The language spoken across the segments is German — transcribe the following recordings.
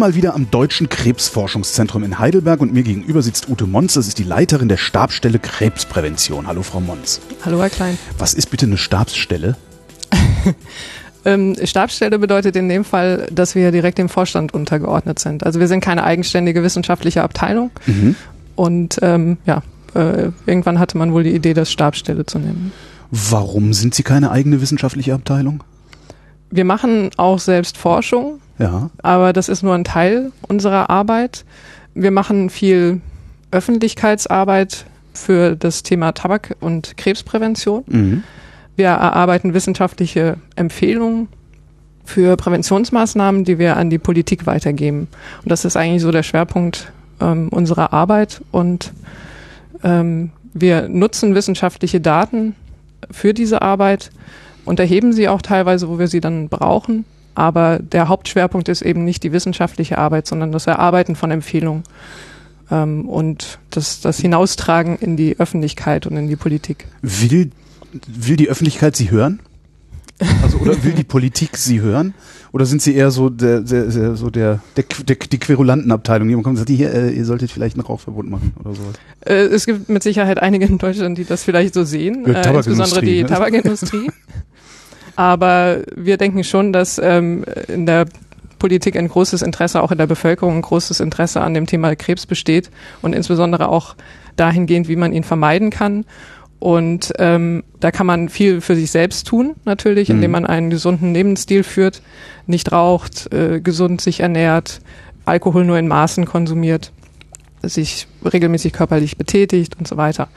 Mal wieder am Deutschen Krebsforschungszentrum in Heidelberg und mir gegenüber sitzt Ute Mons, das ist die Leiterin der Stabsstelle Krebsprävention. Hallo Frau Mons. Hallo Herr Klein. Was ist bitte eine Stabsstelle? Ähm, Stabsstelle bedeutet in dem Fall, dass wir direkt dem Vorstand untergeordnet sind. Also wir sind keine eigenständige wissenschaftliche Abteilung. Mhm. Und ähm, ja, äh, irgendwann hatte man wohl die Idee, das Stabsstelle zu nennen. Warum sind Sie keine eigene wissenschaftliche Abteilung? Wir machen auch selbst Forschung, Ja. aber das ist nur ein Teil unserer Arbeit. Wir machen viel Öffentlichkeitsarbeit für das Thema Tabak- und Krebsprävention. Mhm. Wir erarbeiten wissenschaftliche Empfehlungen für Präventionsmaßnahmen, die wir an die Politik weitergeben. Und das ist eigentlich so der Schwerpunkt ähm, unserer Arbeit. Und ähm, wir nutzen wissenschaftliche Daten für diese Arbeit und erheben sie auch teilweise, wo wir sie dann brauchen. Aber der Hauptschwerpunkt ist eben nicht die wissenschaftliche Arbeit, sondern das Erarbeiten von Empfehlungen ähm, und das, das Hinaustragen in die Öffentlichkeit und in die Politik. Will, will die Öffentlichkeit Sie hören? Also, oder will die Politik Sie hören? Oder sind Sie eher so der, der, der so der, der, der die Querulantenabteilung? Jemand kommt und sagt, hier, äh, ihr solltet vielleicht ein Rauchverbot machen oder sowas. Äh, es gibt mit Sicherheit einige in Deutschland, die das vielleicht so sehen, Ja, äh, insbesondere die ne? Tabakindustrie. Aber wir denken schon, dass ähm, in der Politik ein großes Interesse, auch in der Bevölkerung ein großes Interesse an dem Thema Krebs besteht und insbesondere auch dahingehend, wie man ihn vermeiden kann. Und ähm, da kann man viel für sich selbst tun, natürlich, indem Mhm. man einen gesunden Lebensstil führt, nicht raucht, äh, gesund sich ernährt, Alkohol nur in Maßen konsumiert, sich regelmäßig körperlich betätigt und so weiter.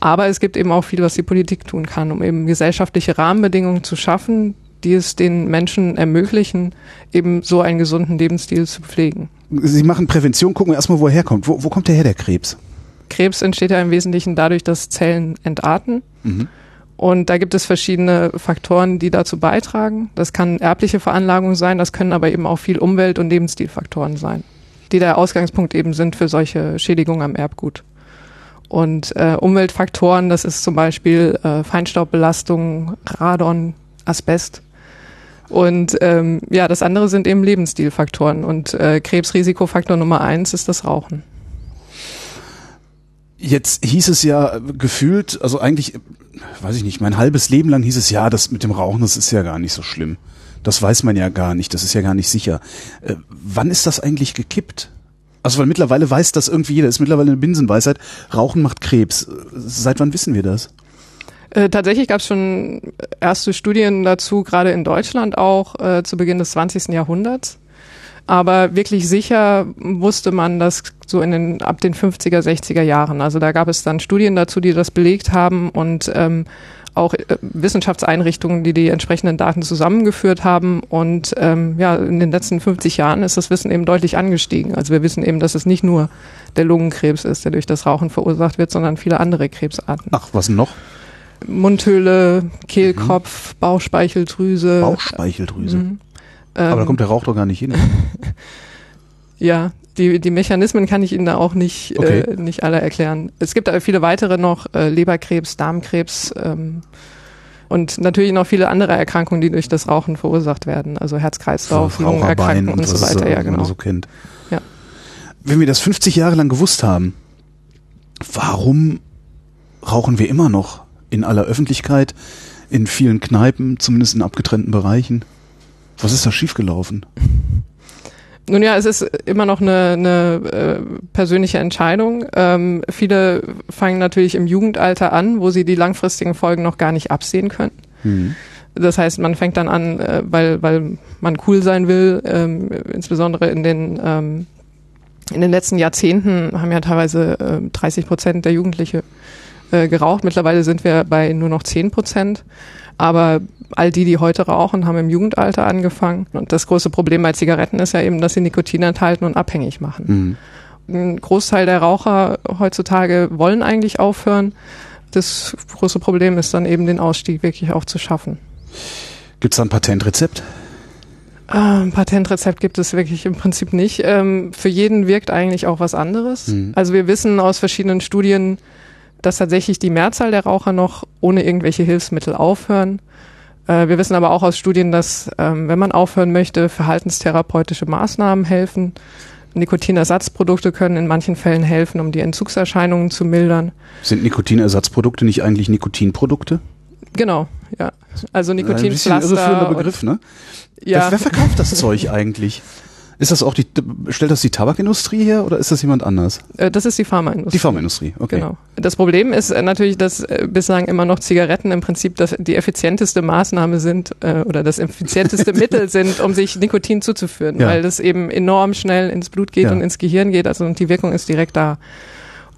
Aber es gibt eben auch viel, was die Politik tun kann, um eben gesellschaftliche Rahmenbedingungen zu schaffen, die es den Menschen ermöglichen, eben so einen gesunden Lebensstil zu pflegen. Sie machen Prävention, gucken wir erstmal, wo er herkommt. Wo, wo kommt der her, der Krebs? Krebs entsteht ja im Wesentlichen dadurch, dass Zellen entarten. Mhm. Und da gibt es verschiedene Faktoren, die dazu beitragen. Das kann erbliche Veranlagung sein, das können aber eben auch viel Umwelt- und Lebensstilfaktoren sein, die der Ausgangspunkt eben sind für solche Schädigungen am Erbgut. Und äh, Umweltfaktoren, das ist zum Beispiel äh, Feinstaubbelastung, Radon, Asbest. Und ähm, ja, das andere sind eben Lebensstilfaktoren. Und äh, Krebsrisikofaktor Nummer eins ist das Rauchen. Jetzt hieß es ja gefühlt, also eigentlich, weiß ich nicht, mein halbes Leben lang hieß es ja, das mit dem Rauchen, das ist ja gar nicht so schlimm. Das weiß man ja gar nicht, das ist ja gar nicht sicher. Äh, wann ist das eigentlich gekippt? Also weil mittlerweile weiß das irgendwie jeder, ist mittlerweile eine Binsenweisheit, Rauchen macht Krebs. Seit wann wissen wir das? Äh, tatsächlich gab es schon erste Studien dazu, gerade in Deutschland auch äh, zu Beginn des 20. Jahrhunderts. Aber wirklich sicher wusste man das so in den, ab den 50er, 60er Jahren. Also da gab es dann Studien dazu, die das belegt haben und ähm, auch äh, Wissenschaftseinrichtungen, die die entsprechenden Daten zusammengeführt haben. Und ähm, ja, in den letzten 50 Jahren ist das Wissen eben deutlich angestiegen. Also wir wissen eben, dass es nicht nur der Lungenkrebs ist, der durch das Rauchen verursacht wird, sondern viele andere Krebsarten. Ach, was noch? Mundhöhle, Kehlkopf, Bauchspeicheldrüse. Bauchspeicheldrüse. Mhm. Aber da Ähm, kommt der Rauch doch gar nicht hin. Ja, die, die Mechanismen kann ich Ihnen da auch nicht, Okay. äh, nicht alle erklären. Es gibt aber viele weitere noch, äh, Leberkrebs, Darmkrebs ähm, und natürlich noch viele andere Erkrankungen, die durch das Rauchen verursacht werden. Also Herz-Kreislauf, Lungenerkrankungen und, so was es, weiter. äh, Ja, man genau. so kennt. Ja. Wenn wir das 50 Jahre lang gewusst haben, warum rauchen wir immer noch in aller Öffentlichkeit, in vielen Kneipen, zumindest in abgetrennten Bereichen? Was ist da schiefgelaufen? Nun ja, es ist immer noch eine, eine äh, persönliche Entscheidung. Ähm, viele fangen natürlich im Jugendalter an, wo sie die langfristigen Folgen noch gar nicht absehen können. Hm. Das heißt, man fängt dann an, äh, weil, weil man cool sein will, ähm, insbesondere in den, ähm, in den letzten Jahrzehnten haben ja teilweise äh, 30 Prozent der Jugendliche äh, geraucht. Mittlerweile sind wir bei nur noch 10 Prozent. Aber all die, die heute rauchen, haben im Jugendalter angefangen. Und das große Problem bei Zigaretten ist ja eben, dass sie Nikotin enthalten und abhängig machen. Hm. Ein Großteil der Raucher heutzutage wollen eigentlich aufhören. Das große Problem ist dann eben den Ausstieg wirklich auch zu schaffen. Gibt es da ein Patentrezept? Ein Patentrezept gibt es wirklich im Prinzip nicht. Ähm, für jeden wirkt eigentlich auch was anderes. Mhm. Also wir wissen aus verschiedenen Studien, dass tatsächlich die Mehrzahl der Raucher noch ohne irgendwelche Hilfsmittel aufhören. Äh, wir wissen aber auch aus Studien, dass ähm, wenn man aufhören möchte, verhaltenstherapeutische Maßnahmen helfen. Nikotinersatzprodukte können in manchen Fällen helfen, um die Entzugserscheinungen zu mildern. Sind Nikotinersatzprodukte nicht eigentlich Nikotinprodukte? Genau, ja. Also Nikotinpflaster. Ein bisschen irreführender Begriff, ne? Ja. Wer, wer verkauft das Zeug eigentlich? Ist das auch die, stellt das die Tabakindustrie her oder ist das jemand anders? Äh, das ist die Pharmaindustrie. Die Pharmaindustrie, okay. Genau. Das Problem ist äh, natürlich, dass äh, bislang immer noch Zigaretten im Prinzip das, die effizienteste Maßnahme sind oder das effizienteste Mittel sind, um sich Nikotin zuzuführen, ja. weil das eben enorm schnell ins Blut geht ja. und ins Gehirn geht, also und die Wirkung ist direkt da.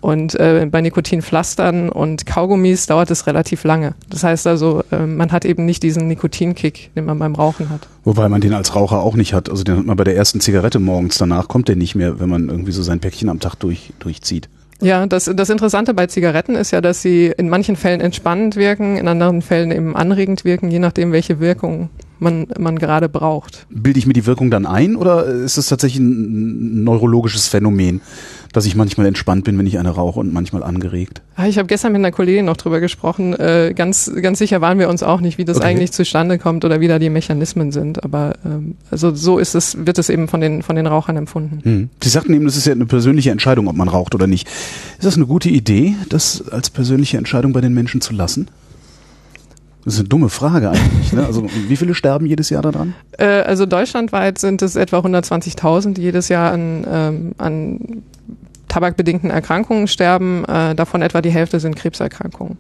Und äh, bei Nikotinpflastern und Kaugummis dauert es relativ lange. Das heißt also, äh, man hat eben nicht diesen Nikotinkick, den man beim Rauchen hat. Wobei man den als Raucher auch nicht hat. Also den hat man bei der ersten Zigarette morgens. Danach kommt der nicht mehr, wenn man irgendwie so sein Päckchen am Tag durch, durchzieht. Ja, das, das Interessante bei Zigaretten ist ja, dass sie in manchen Fällen entspannend wirken, in anderen Fällen eben anregend wirken, je nachdem, welche Wirkung man, man gerade braucht. Bilde ich mir die Wirkung dann ein oder ist es tatsächlich ein neurologisches Phänomen? Dass ich manchmal entspannt bin, wenn ich eine rauche und manchmal angeregt. Ah, ich habe gestern mit einer Kollegin noch drüber gesprochen. Äh, ganz, ganz sicher waren wir uns auch nicht, wie das okay. eigentlich zustande kommt oder wie da die Mechanismen sind. Aber ähm, also so ist es, wird es eben von den, von den Rauchern empfunden. Hm. Sie sagten eben, das ist ja eine persönliche Entscheidung, ob man raucht oder nicht. Ist das eine gute Idee, das als persönliche Entscheidung bei den Menschen zu lassen? Das ist eine dumme Frage eigentlich. Ne? Also wie viele sterben jedes Jahr daran? Äh, also deutschlandweit sind es etwa 120.000, jedes Jahr an, ähm, an tabakbedingten Erkrankungen sterben. Äh, davon etwa die Hälfte sind Krebserkrankungen.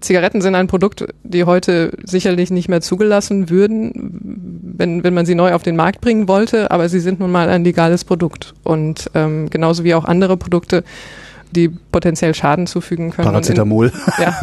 Zigaretten sind ein Produkt, die heute sicherlich nicht mehr zugelassen würden, wenn, wenn man sie neu auf den Markt bringen wollte, aber sie sind nun mal ein legales Produkt. Und ähm, genauso wie auch andere Produkte die potenziell Schaden zufügen können. Paracetamol. Und in, ja.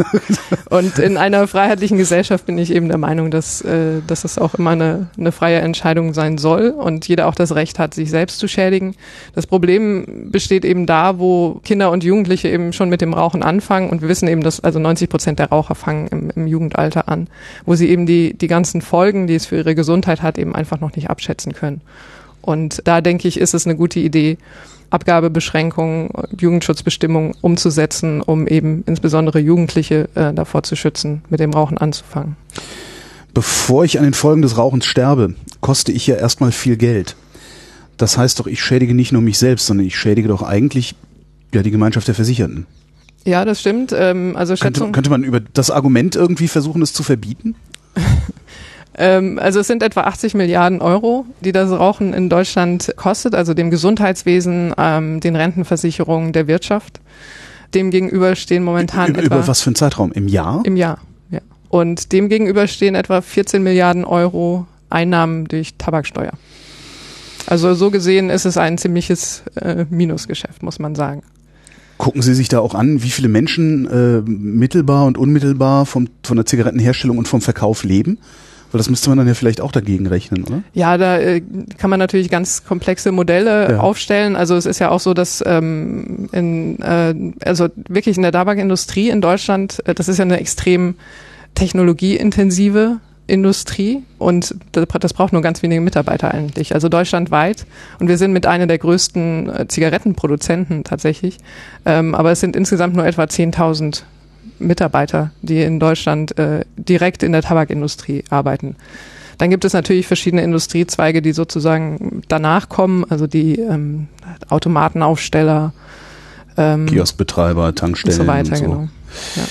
Und in einer freiheitlichen Gesellschaft bin ich eben der Meinung, dass, äh, dass es auch immer eine, eine freie Entscheidung sein soll und jeder auch das Recht hat, sich selbst zu schädigen. Das Problem besteht eben da, wo Kinder und Jugendliche eben schon mit dem Rauchen anfangen und wir wissen eben, dass also 90 Prozent der Raucher fangen im, im Jugendalter an, wo sie eben die, die ganzen Folgen, die es für ihre Gesundheit hat, eben einfach noch nicht abschätzen können. Und da denke ich, ist es eine gute Idee, Abgabebeschränkungen, Jugendschutzbestimmungen umzusetzen, um eben insbesondere Jugendliche äh, davor zu schützen, mit dem Rauchen anzufangen. Bevor ich an den Folgen des Rauchens sterbe, koste ich ja erstmal viel Geld. Das heißt doch, ich schädige nicht nur mich selbst, sondern ich schädige doch eigentlich ja die Gemeinschaft der Versicherten. Ja, das stimmt. Ähm, also Schätzung könnte, könnte man über das Argument irgendwie versuchen, es zu verbieten? Ähm, also es sind etwa 80 Milliarden Euro, die das Rauchen in Deutschland kostet, also dem Gesundheitswesen, ähm, den Rentenversicherungen, der Wirtschaft. Dem gegenüber stehen momentan über, etwa... Über was für einen Zeitraum? Im Jahr? Im Jahr, ja. Und dem gegenüber stehen etwa 14 Milliarden Euro Einnahmen durch Tabaksteuer. Also so gesehen ist es ein ziemliches äh, Minusgeschäft, muss man sagen. Gucken Sie sich da auch an, wie viele Menschen äh, mittelbar und unmittelbar vom, von der Zigarettenherstellung und vom Verkauf leben? Weil das müsste man dann ja vielleicht auch dagegen rechnen, oder? Ja, da äh, kann man natürlich ganz komplexe Modelle ja. aufstellen. Also es ist ja auch so, dass ähm, in, äh, also wirklich in der Tabakindustrie in Deutschland, äh, das ist ja eine extrem technologieintensive Industrie und das braucht nur ganz wenige Mitarbeiter eigentlich, also deutschlandweit. Und wir sind mit einer der größten äh, Zigarettenproduzenten tatsächlich. Ähm, aber es sind insgesamt nur etwa 10.000 Mitarbeiter, die in Deutschland äh, direkt in der Tabakindustrie arbeiten. Dann gibt es natürlich verschiedene Industriezweige, die sozusagen danach kommen, also die ähm, Automatenaufsteller, ähm, Kioskbetreiber, Tankstellen und so weiter. Und so. Genau. Ja.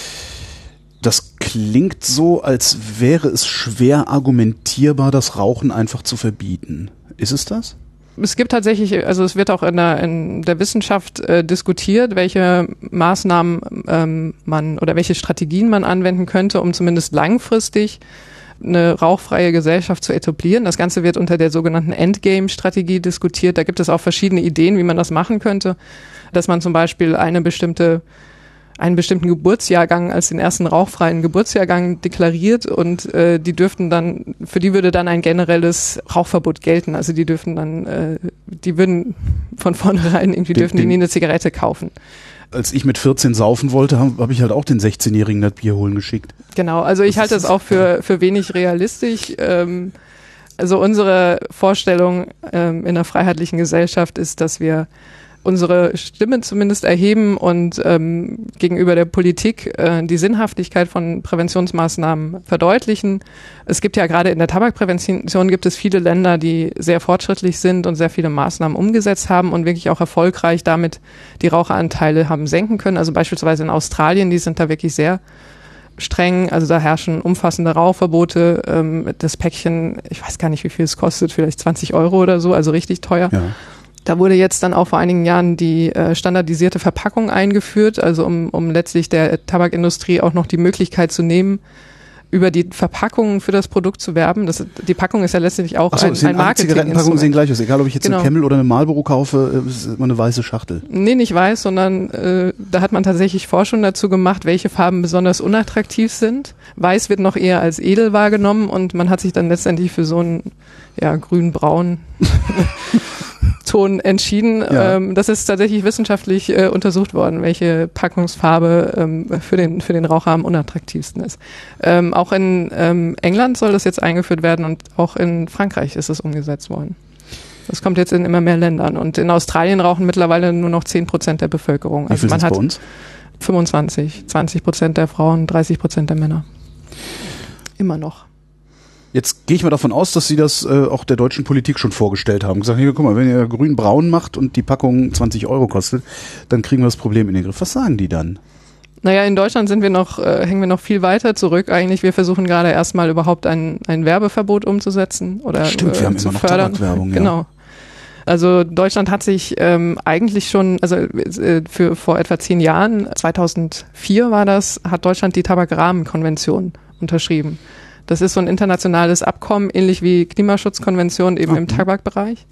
Das klingt so, als wäre es schwer argumentierbar, das Rauchen einfach zu verbieten. Ist es das? Es gibt tatsächlich, also es wird auch in der, in der Wissenschaft äh, diskutiert, welche Maßnahmen ähm, man oder welche Strategien man anwenden könnte, um zumindest langfristig eine rauchfreie Gesellschaft zu etablieren. Das Ganze wird unter der sogenannten Endgame-Strategie diskutiert. Da gibt es auch verschiedene Ideen, wie man das machen könnte, dass man zum Beispiel eine bestimmte einen bestimmten Geburtsjahrgang als den ersten rauchfreien Geburtsjahrgang deklariert und äh, die dürften dann, für die würde dann ein generelles Rauchverbot gelten. Also die dürften dann, äh, die würden von vornherein irgendwie den, dürfen die nie eine Zigarette kaufen als ich mit 14 saufen wollte, habe hab ich halt auch den 16-Jährigen das Bier holen geschickt. Genau, also ich halte das auch für, für wenig realistisch. Ähm, also unsere Vorstellung ähm, in einer freiheitlichen Gesellschaft ist, dass wir unsere Stimme zumindest erheben und ähm, gegenüber der Politik äh, die Sinnhaftigkeit von Präventionsmaßnahmen verdeutlichen. Es gibt ja gerade in der Tabakprävention gibt es viele Länder, die sehr fortschrittlich sind und sehr viele Maßnahmen umgesetzt haben und wirklich auch erfolgreich damit die Raucheranteile haben senken können. Also beispielsweise in Australien, die sind da wirklich sehr streng. Also da herrschen umfassende Rauchverbote. Ähm, das Päckchen, ich weiß gar nicht, wie viel es kostet, vielleicht 20 Euro oder so, also richtig teuer. Ja. Da wurde jetzt dann auch vor einigen Jahren die äh, standardisierte Verpackung eingeführt, also um, um letztlich der Tabakindustrie auch noch die Möglichkeit zu nehmen, über die Verpackung für das Produkt zu werben. Das, die Packung ist ja letztlich auch so, ein, ein Marketing. Zigarettenpackungen sehen gleich aus. Egal, ob ich jetzt genau. eine Camel oder eine Marlboro kaufe, äh, ist immer eine weiße Schachtel. Nee, nicht weiß, sondern äh, da hat man tatsächlich Forschung dazu gemacht, welche Farben besonders unattraktiv sind. Weiß wird noch eher als edel wahrgenommen und man hat sich dann letztendlich für so ein ja, grün-braun Ton entschieden. Ja. Ähm, das ist tatsächlich wissenschaftlich äh, untersucht worden, welche Packungsfarbe ähm, für, den, für den Raucher am unattraktivsten ist. Ähm, auch in ähm, England soll das jetzt eingeführt werden und auch in Frankreich ist es umgesetzt worden. Das kommt jetzt in immer mehr Ländern. Und in Australien rauchen mittlerweile nur noch 10 Prozent der Bevölkerung. Also man hat bei uns? 25, 20 Prozent der Frauen, 30 Prozent der Männer. Immer noch. Jetzt gehe ich mal davon aus, dass Sie das äh, auch der deutschen Politik schon vorgestellt haben. Gesagt, hier, guck mal, wenn ihr grün-braun macht und die Packung 20 Euro kostet, dann kriegen wir das Problem in den Griff. Was sagen die dann? Naja, in Deutschland sind wir noch, äh, hängen wir noch viel weiter zurück. Eigentlich, wir versuchen gerade erstmal überhaupt ein, ein Werbeverbot umzusetzen oder Stimmt, äh, wir haben immer noch fördern. Tabakwerbung, ja. Genau. Also Deutschland hat sich ähm, eigentlich schon, also äh, für vor etwa zehn Jahren, 2004 war das, hat Deutschland die Tabakrahmenkonvention unterschrieben. Das ist so ein internationales Abkommen, ähnlich wie Klimaschutzkonvention eben okay. im Tabakbereich.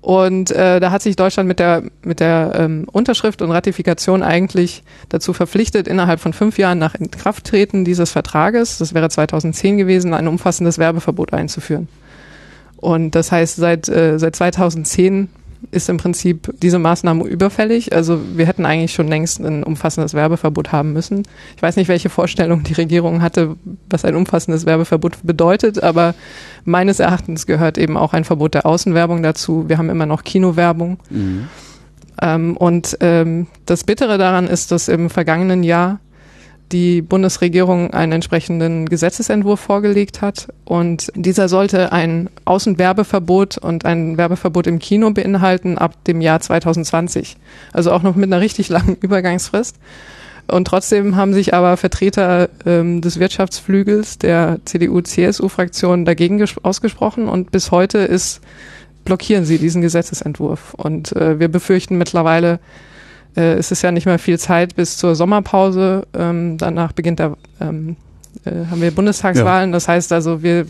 Und äh, da hat sich Deutschland mit der, mit der ähm, Unterschrift und Ratifikation eigentlich dazu verpflichtet, innerhalb von fünf Jahren nach Inkrafttreten dieses Vertrages, das wäre 2010 gewesen, ein umfassendes Werbeverbot einzuführen. Und das heißt, seit, äh, seit 2010 ist im Prinzip diese Maßnahme überfällig. Also wir hätten eigentlich schon längst ein umfassendes Werbeverbot haben müssen. Ich weiß nicht, welche Vorstellung die Regierung hatte, was ein umfassendes Werbeverbot bedeutet, aber meines Erachtens gehört eben auch ein Verbot der Außenwerbung dazu. Wir haben immer noch Kinowerbung. Mhm. Ähm, und ähm, das Bittere daran ist, dass im vergangenen Jahr die Bundesregierung einen entsprechenden Gesetzesentwurf vorgelegt hat. Und dieser sollte ein Außenwerbeverbot und ein Werbeverbot im Kino beinhalten ab dem Jahr 2020. Also auch noch mit einer richtig langen Übergangsfrist. Und trotzdem haben sich aber Vertreter ähm, des Wirtschaftsflügels der CDU-CSU-Fraktion dagegen ausgesprochen und bis heute ist, blockieren sie diesen Gesetzesentwurf. Und äh, wir befürchten mittlerweile, äh, es ist ja nicht mehr viel Zeit bis zur Sommerpause. Ähm, danach beginnt der, ähm, äh, haben wir Bundestagswahlen. Ja. Das heißt also, wir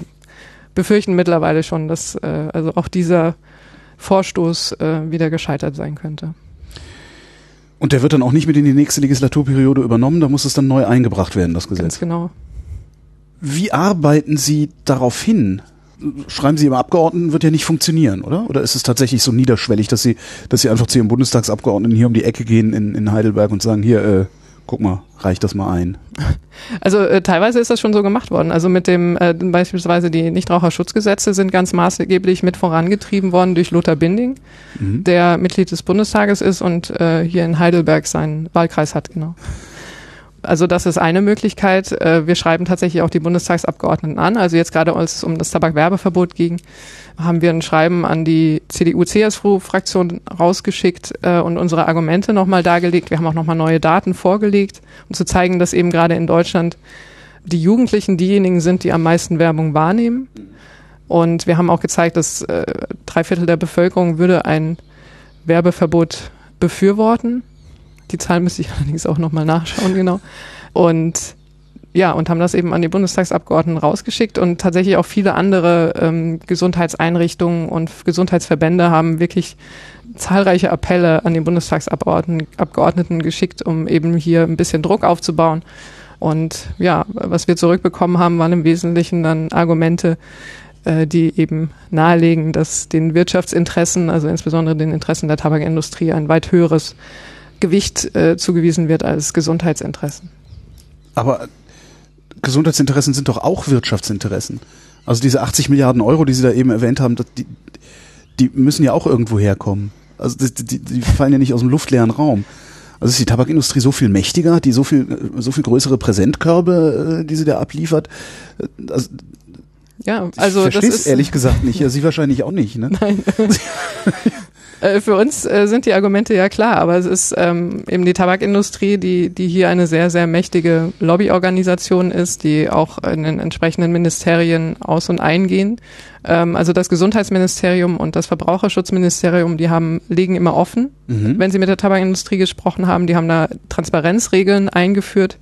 befürchten mittlerweile schon, dass äh, also auch dieser Vorstoß äh, wieder gescheitert sein könnte. Und der wird dann auch nicht mit in die nächste Legislaturperiode übernommen, da muss es dann neu eingebracht werden, das Gesetz. Ganz genau. Wie arbeiten Sie darauf hin? Schreiben Sie im Abgeordneten, wird ja nicht funktionieren, oder? Oder ist es tatsächlich so niederschwellig, dass Sie, dass Sie einfach zu Ihrem Bundestagsabgeordneten hier um die Ecke gehen in, in Heidelberg und sagen, hier, äh, guck mal, reicht das mal ein? Also äh, teilweise ist das schon so gemacht worden. Also mit dem äh, beispielsweise die Nichtraucherschutzgesetze sind ganz maßgeblich mit vorangetrieben worden durch Lothar Binding, mhm. der Mitglied des Bundestages ist und äh, hier in Heidelberg seinen Wahlkreis hat, genau. Also das ist eine Möglichkeit. Äh, wir schreiben tatsächlich auch die Bundestagsabgeordneten an. Also jetzt gerade als es um das Tabakwerbeverbot ging, haben wir ein Schreiben an die CDU-CSU-Fraktion rausgeschickt äh, und unsere Argumente nochmal dargelegt. Wir haben auch nochmal neue Daten vorgelegt, um zu zeigen, dass eben gerade in Deutschland die Jugendlichen diejenigen sind, die am meisten Werbung wahrnehmen. Und wir haben auch gezeigt, dass äh, drei Viertel der Bevölkerung würde ein Werbeverbot befürworten. Die Zahl müsste ich allerdings auch nochmal nachschauen, genau. Und ja, und haben das eben an die Bundestagsabgeordneten rausgeschickt und tatsächlich auch viele andere ähm, Gesundheitseinrichtungen und Gesundheitsverbände haben wirklich zahlreiche Appelle an die Bundestagsabgeordneten Abgeordneten geschickt, um eben hier ein bisschen Druck aufzubauen. Und ja, was wir zurückbekommen haben, waren im Wesentlichen dann Argumente, äh, die eben nahelegen, dass den Wirtschaftsinteressen, also insbesondere den Interessen der Tabakindustrie, ein weit höheres Gewicht äh, zugewiesen wird als Gesundheitsinteressen. Aber Gesundheitsinteressen sind doch auch Wirtschaftsinteressen. Also diese 80 Milliarden Euro, die Sie da eben erwähnt haben, die, die müssen ja auch irgendwo herkommen. Also die, die, die fallen ja nicht aus dem luftleeren Raum. Also ist die Tabakindustrie so viel mächtiger, hat die so viel, so viel größere Präsentkörbe, äh, die sie da abliefert. Also, ja, also ich verstehe es ehrlich gesagt nicht. Ja, Sie wahrscheinlich auch nicht. Ne? Nein. Äh, für uns äh, sind die Argumente ja klar, aber es ist ähm, eben die Tabakindustrie, die, die hier eine sehr, sehr mächtige Lobbyorganisation ist, die auch in den entsprechenden Ministerien aus- und eingehen. Ähm, also das Gesundheitsministerium und das Verbraucherschutzministerium, die haben, liegen immer offen, mhm. wenn sie mit der Tabakindustrie gesprochen haben. Die haben da Transparenzregeln eingeführt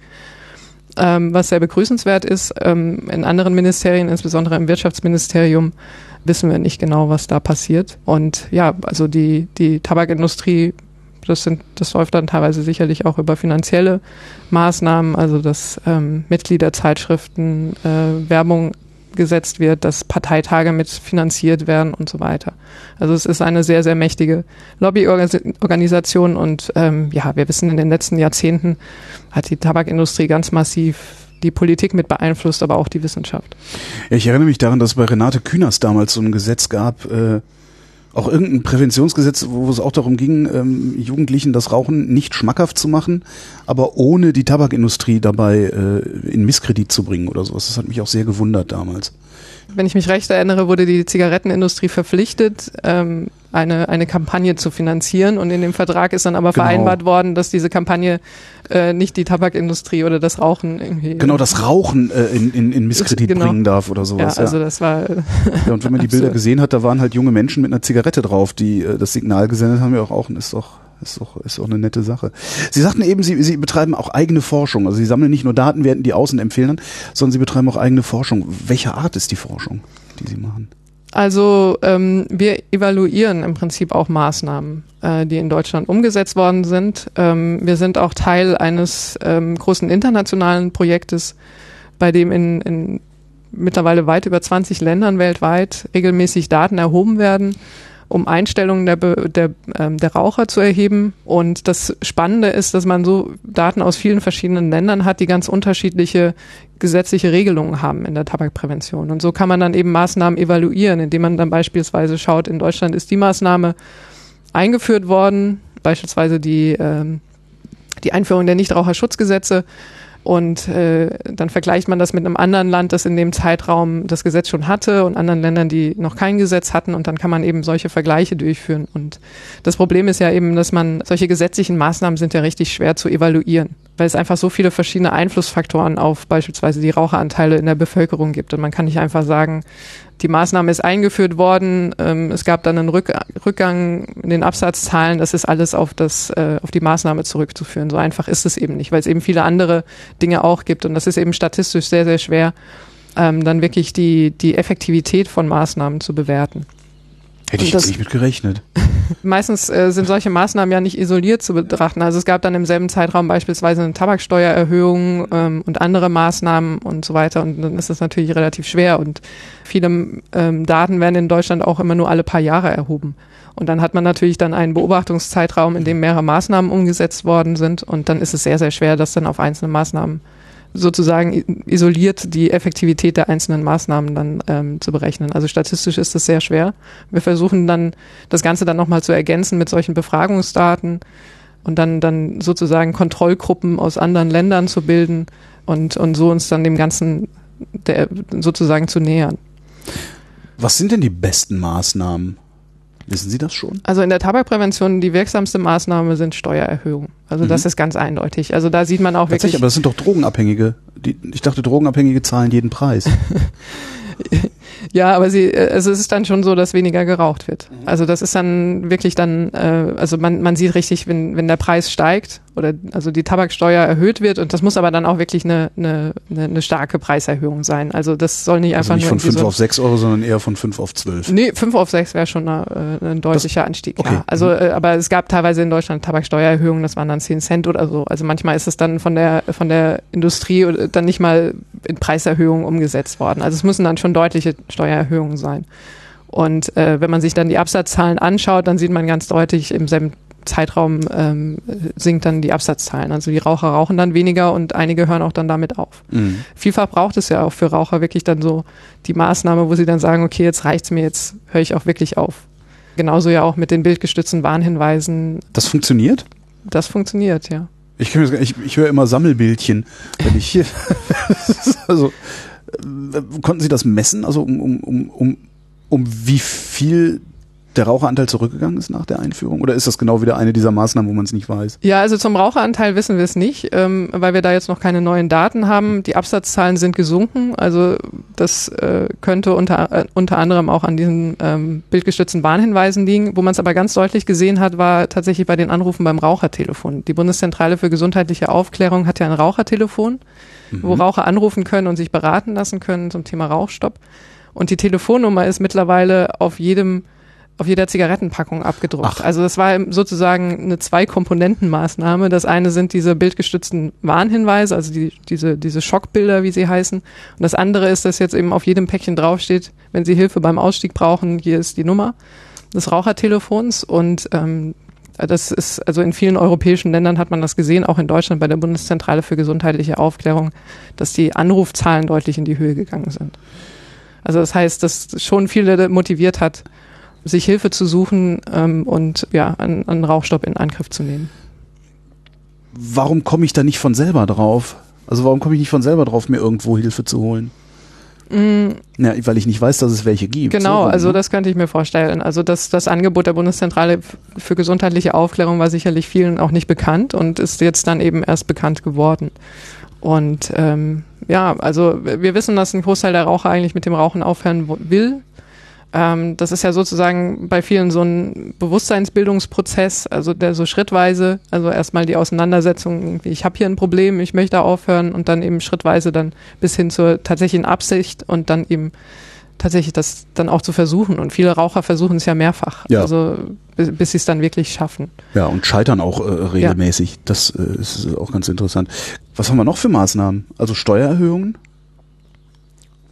ähm, was sehr begrüßenswert ist. Ähm, in anderen Ministerien, insbesondere im Wirtschaftsministerium, wissen wir nicht genau, was da passiert. Und ja, also die, die Tabakindustrie, das sind, das läuft dann teilweise sicherlich auch über finanzielle Maßnahmen, also dass ähm, Mitgliederzeitschriften äh, Werbung gesetzt wird, dass Parteitage mit finanziert werden und so weiter. Also es ist eine sehr, sehr mächtige Lobbyorganisation und ähm, ja, wir wissen, in den letzten Jahrzehnten hat die Tabakindustrie ganz massiv die Politik mit beeinflusst, aber auch die Wissenschaft. Ich erinnere mich daran, dass es bei Renate Künast damals so ein Gesetz gab, äh, auch irgendein Präventionsgesetz, wo es auch darum ging, ähm, Jugendlichen das Rauchen nicht schmackhaft zu machen, aber ohne die Tabakindustrie dabei äh, in Misskredit zu bringen oder sowas. Das hat mich auch sehr gewundert damals. Wenn ich mich recht erinnere, wurde die Zigarettenindustrie verpflichtet, ähm, eine, eine Kampagne zu finanzieren. Und in dem Vertrag ist dann aber genau. vereinbart worden, dass diese Kampagne äh, nicht die Tabakindustrie oder das Rauchen irgendwie. Genau, das Rauchen äh, in, in, in Misskredit genau. bringen darf oder sowas. Ja, also das war. ja, und wenn man die Bilder gesehen hat, da waren halt junge Menschen mit einer Zigarette drauf, die äh, das Signal gesendet haben, ja auch rauchen ist doch ist doch, ist doch eine nette Sache. Sie sagten eben, Sie, Sie betreiben auch eigene Forschung. Also Sie sammeln nicht nur Daten, werten die außen empfehlen, sondern Sie betreiben auch eigene Forschung. Welcher Art ist die Forschung, die Sie machen? Also ähm, wir evaluieren im Prinzip auch Maßnahmen, äh, die in Deutschland umgesetzt worden sind. Ähm, wir sind auch Teil eines ähm, großen internationalen Projektes, bei dem in, in mittlerweile weit über 20 Ländern weltweit regelmäßig Daten erhoben werden um Einstellungen der, der, ähm, der Raucher zu erheben. Und das Spannende ist, dass man so Daten aus vielen verschiedenen Ländern hat, die ganz unterschiedliche gesetzliche Regelungen haben in der Tabakprävention. Und so kann man dann eben Maßnahmen evaluieren, indem man dann beispielsweise schaut, in Deutschland ist die Maßnahme eingeführt worden, beispielsweise die, ähm, die Einführung der Nichtraucherschutzgesetze und äh, dann vergleicht man das mit einem anderen Land, das in dem Zeitraum das Gesetz schon hatte und anderen Ländern, die noch kein Gesetz hatten. Und dann kann man eben solche Vergleiche durchführen. Und das Problem ist ja eben, dass man solche gesetzlichen Maßnahmen sind ja richtig schwer zu evaluieren weil es einfach so viele verschiedene Einflussfaktoren auf beispielsweise die Raucheranteile in der Bevölkerung gibt. Und man kann nicht einfach sagen, die Maßnahme ist eingeführt worden, ähm, es gab dann einen Rück Rückgang in den Absatzzahlen, das ist alles auf, das, äh, auf die Maßnahme zurückzuführen. So einfach ist es eben nicht, weil es eben viele andere Dinge auch gibt. Und das ist eben statistisch sehr, sehr schwer, ähm, dann wirklich die, die Effektivität von Maßnahmen zu bewerten. Hätte ich jetzt nicht mit gerechnet. Meistens äh, sind solche Maßnahmen ja nicht isoliert zu betrachten. Also es gab dann im selben Zeitraum beispielsweise eine Tabaksteuererhöhung ähm, und andere Maßnahmen und so weiter. Und dann ist das natürlich relativ schwer. Und viele ähm, Daten werden in Deutschland auch immer nur alle paar Jahre erhoben. Und dann hat man natürlich dann einen Beobachtungszeitraum, in dem mehrere Maßnahmen umgesetzt worden sind. Und dann ist es sehr, sehr schwer, das dann auf einzelne Maßnahmen sozusagen isoliert die Effektivität der einzelnen Maßnahmen dann ähm, zu berechnen. Also statistisch ist das sehr schwer. Wir versuchen dann das Ganze dann nochmal zu ergänzen mit solchen Befragungsdaten und dann, dann sozusagen Kontrollgruppen aus anderen Ländern zu bilden und, und so uns dann dem Ganzen der, sozusagen zu nähern. Was sind denn die besten Maßnahmen? Wissen Sie das schon? Also in der Tabakprävention die wirksamste Maßnahme sind Steuererhöhungen. Also mhm. das ist ganz eindeutig. Also da sieht man auch wirklich. aber das sind doch Drogenabhängige. Die, ich dachte, Drogenabhängige zahlen jeden Preis. ja, aber sie, also es ist dann schon so, dass weniger geraucht wird. Mhm. Also das ist dann wirklich dann, äh, also man, man sieht richtig, wenn, wenn der Preis steigt oder also die Tabaksteuer erhöht wird und das muss aber dann auch wirklich eine, eine, eine, starke Preiserhöhung sein. Also das soll nicht Also einfach nicht nur von 5 so, auf 6 Euro, sondern eher von 5 auf 12. Nee, 5 auf 6 wäre schon eine, äh, ein deutlicher Anstieg, okay. ja. Also, äh, aber es gab teilweise in Deutschland Tabaksteuererhöhungen, das waren dann 10 Cent oder so. Also manchmal ist es dann von der, von der Industrie oder dann nicht mal in Preiserhöhungen umgesetzt worden. Also es müssen dann schon deutliche Steuererhöhungen sein. Und äh, wenn man sich dann die Absatzzahlen anschaut, dann sieht man ganz deutlich, im Zeitraum ähm, sinkt dann die Absatzzahlen. Also die Raucher rauchen dann weniger und einige hören auch dann damit auf. Mhm. Vielfach braucht es ja auch für Raucher wirklich dann so die Maßnahme, wo sie dann sagen, okay, jetzt reicht's mir, jetzt höre ich auch wirklich auf. Genauso ja auch mit den bildgestützten Warnhinweisen. Das funktioniert? Das funktioniert, ja. Ich, ich, ich höre immer Sammelbildchen, wenn ich hier. also äh, konnten Sie das messen? Also um, um, um, um wie viel der Raucheranteil zurückgegangen ist nach der Einführung? Oder ist das genau wieder eine dieser Maßnahmen, wo man es nicht weiß? Ja, also zum Raucheranteil wissen wir es nicht, ähm, weil wir da jetzt noch keine neuen Daten haben. Die Absatzzahlen sind gesunken, also das äh, könnte unter, äh, unter anderem auch an diesen ähm, bildgestützten Warnhinweisen liegen. Wo man es aber ganz deutlich gesehen hat, war tatsächlich bei den Anrufen beim Rauchertelefon. Die Bundeszentrale für gesundheitliche Aufklärung hat ja ein Rauchertelefon, wo Raucher anrufen können und sich beraten lassen können zum Thema Rauchstopp. Und die Telefonnummer ist mittlerweile auf jedem auf jeder Zigarettenpackung abgedruckt. Ach. Also das war sozusagen eine Zwei-Komponenten-Maßnahme. Das eine sind diese bildgestützten Warnhinweise, also die, diese, diese Schockbilder, wie sie heißen. Und das andere ist, dass jetzt eben auf jedem Päckchen draufsteht, wenn Sie Hilfe beim Ausstieg brauchen, hier ist die Nummer des Rauchertelefons. Und ähm, das ist, also in vielen europäischen Ländern hat man das gesehen, auch in Deutschland bei der Bundeszentrale für gesundheitliche Aufklärung, dass die Anrufzahlen deutlich in die Höhe gegangen sind. Also das heißt, dass schon viele motiviert hat, sich Hilfe zu suchen ähm, und ja, einen, einen Rauchstopp in Angriff zu nehmen. Warum komme ich da nicht von selber drauf? Also warum komme ich nicht von selber drauf, mir irgendwo Hilfe zu holen? Ja, weil ich nicht weiß, dass es welche gibt. Mm. Genau, So also ne? das könnte ich mir vorstellen. Also das, das Angebot der Bundeszentrale für gesundheitliche Aufklärung war sicherlich vielen auch nicht bekannt und ist jetzt dann eben erst bekannt geworden. Und ähm, ja, also wir wissen, dass ein Großteil der Raucher eigentlich mit dem Rauchen aufhören will. Ähm, das ist ja sozusagen bei vielen so ein Bewusstseinsbildungsprozess, also der so schrittweise, also erstmal die Auseinandersetzung, irgendwie, ich habe hier ein Problem, ich möchte aufhören und dann eben schrittweise dann bis hin zur tatsächlichen Absicht und dann eben tatsächlich das dann auch zu versuchen. Und viele Raucher versuchen es ja mehrfach, Ja. also bis, bis sie es dann wirklich schaffen. Ja, und scheitern auch äh, regelmäßig. Das äh, ist auch ganz interessant. Was haben wir noch für Maßnahmen? Also Steuererhöhungen?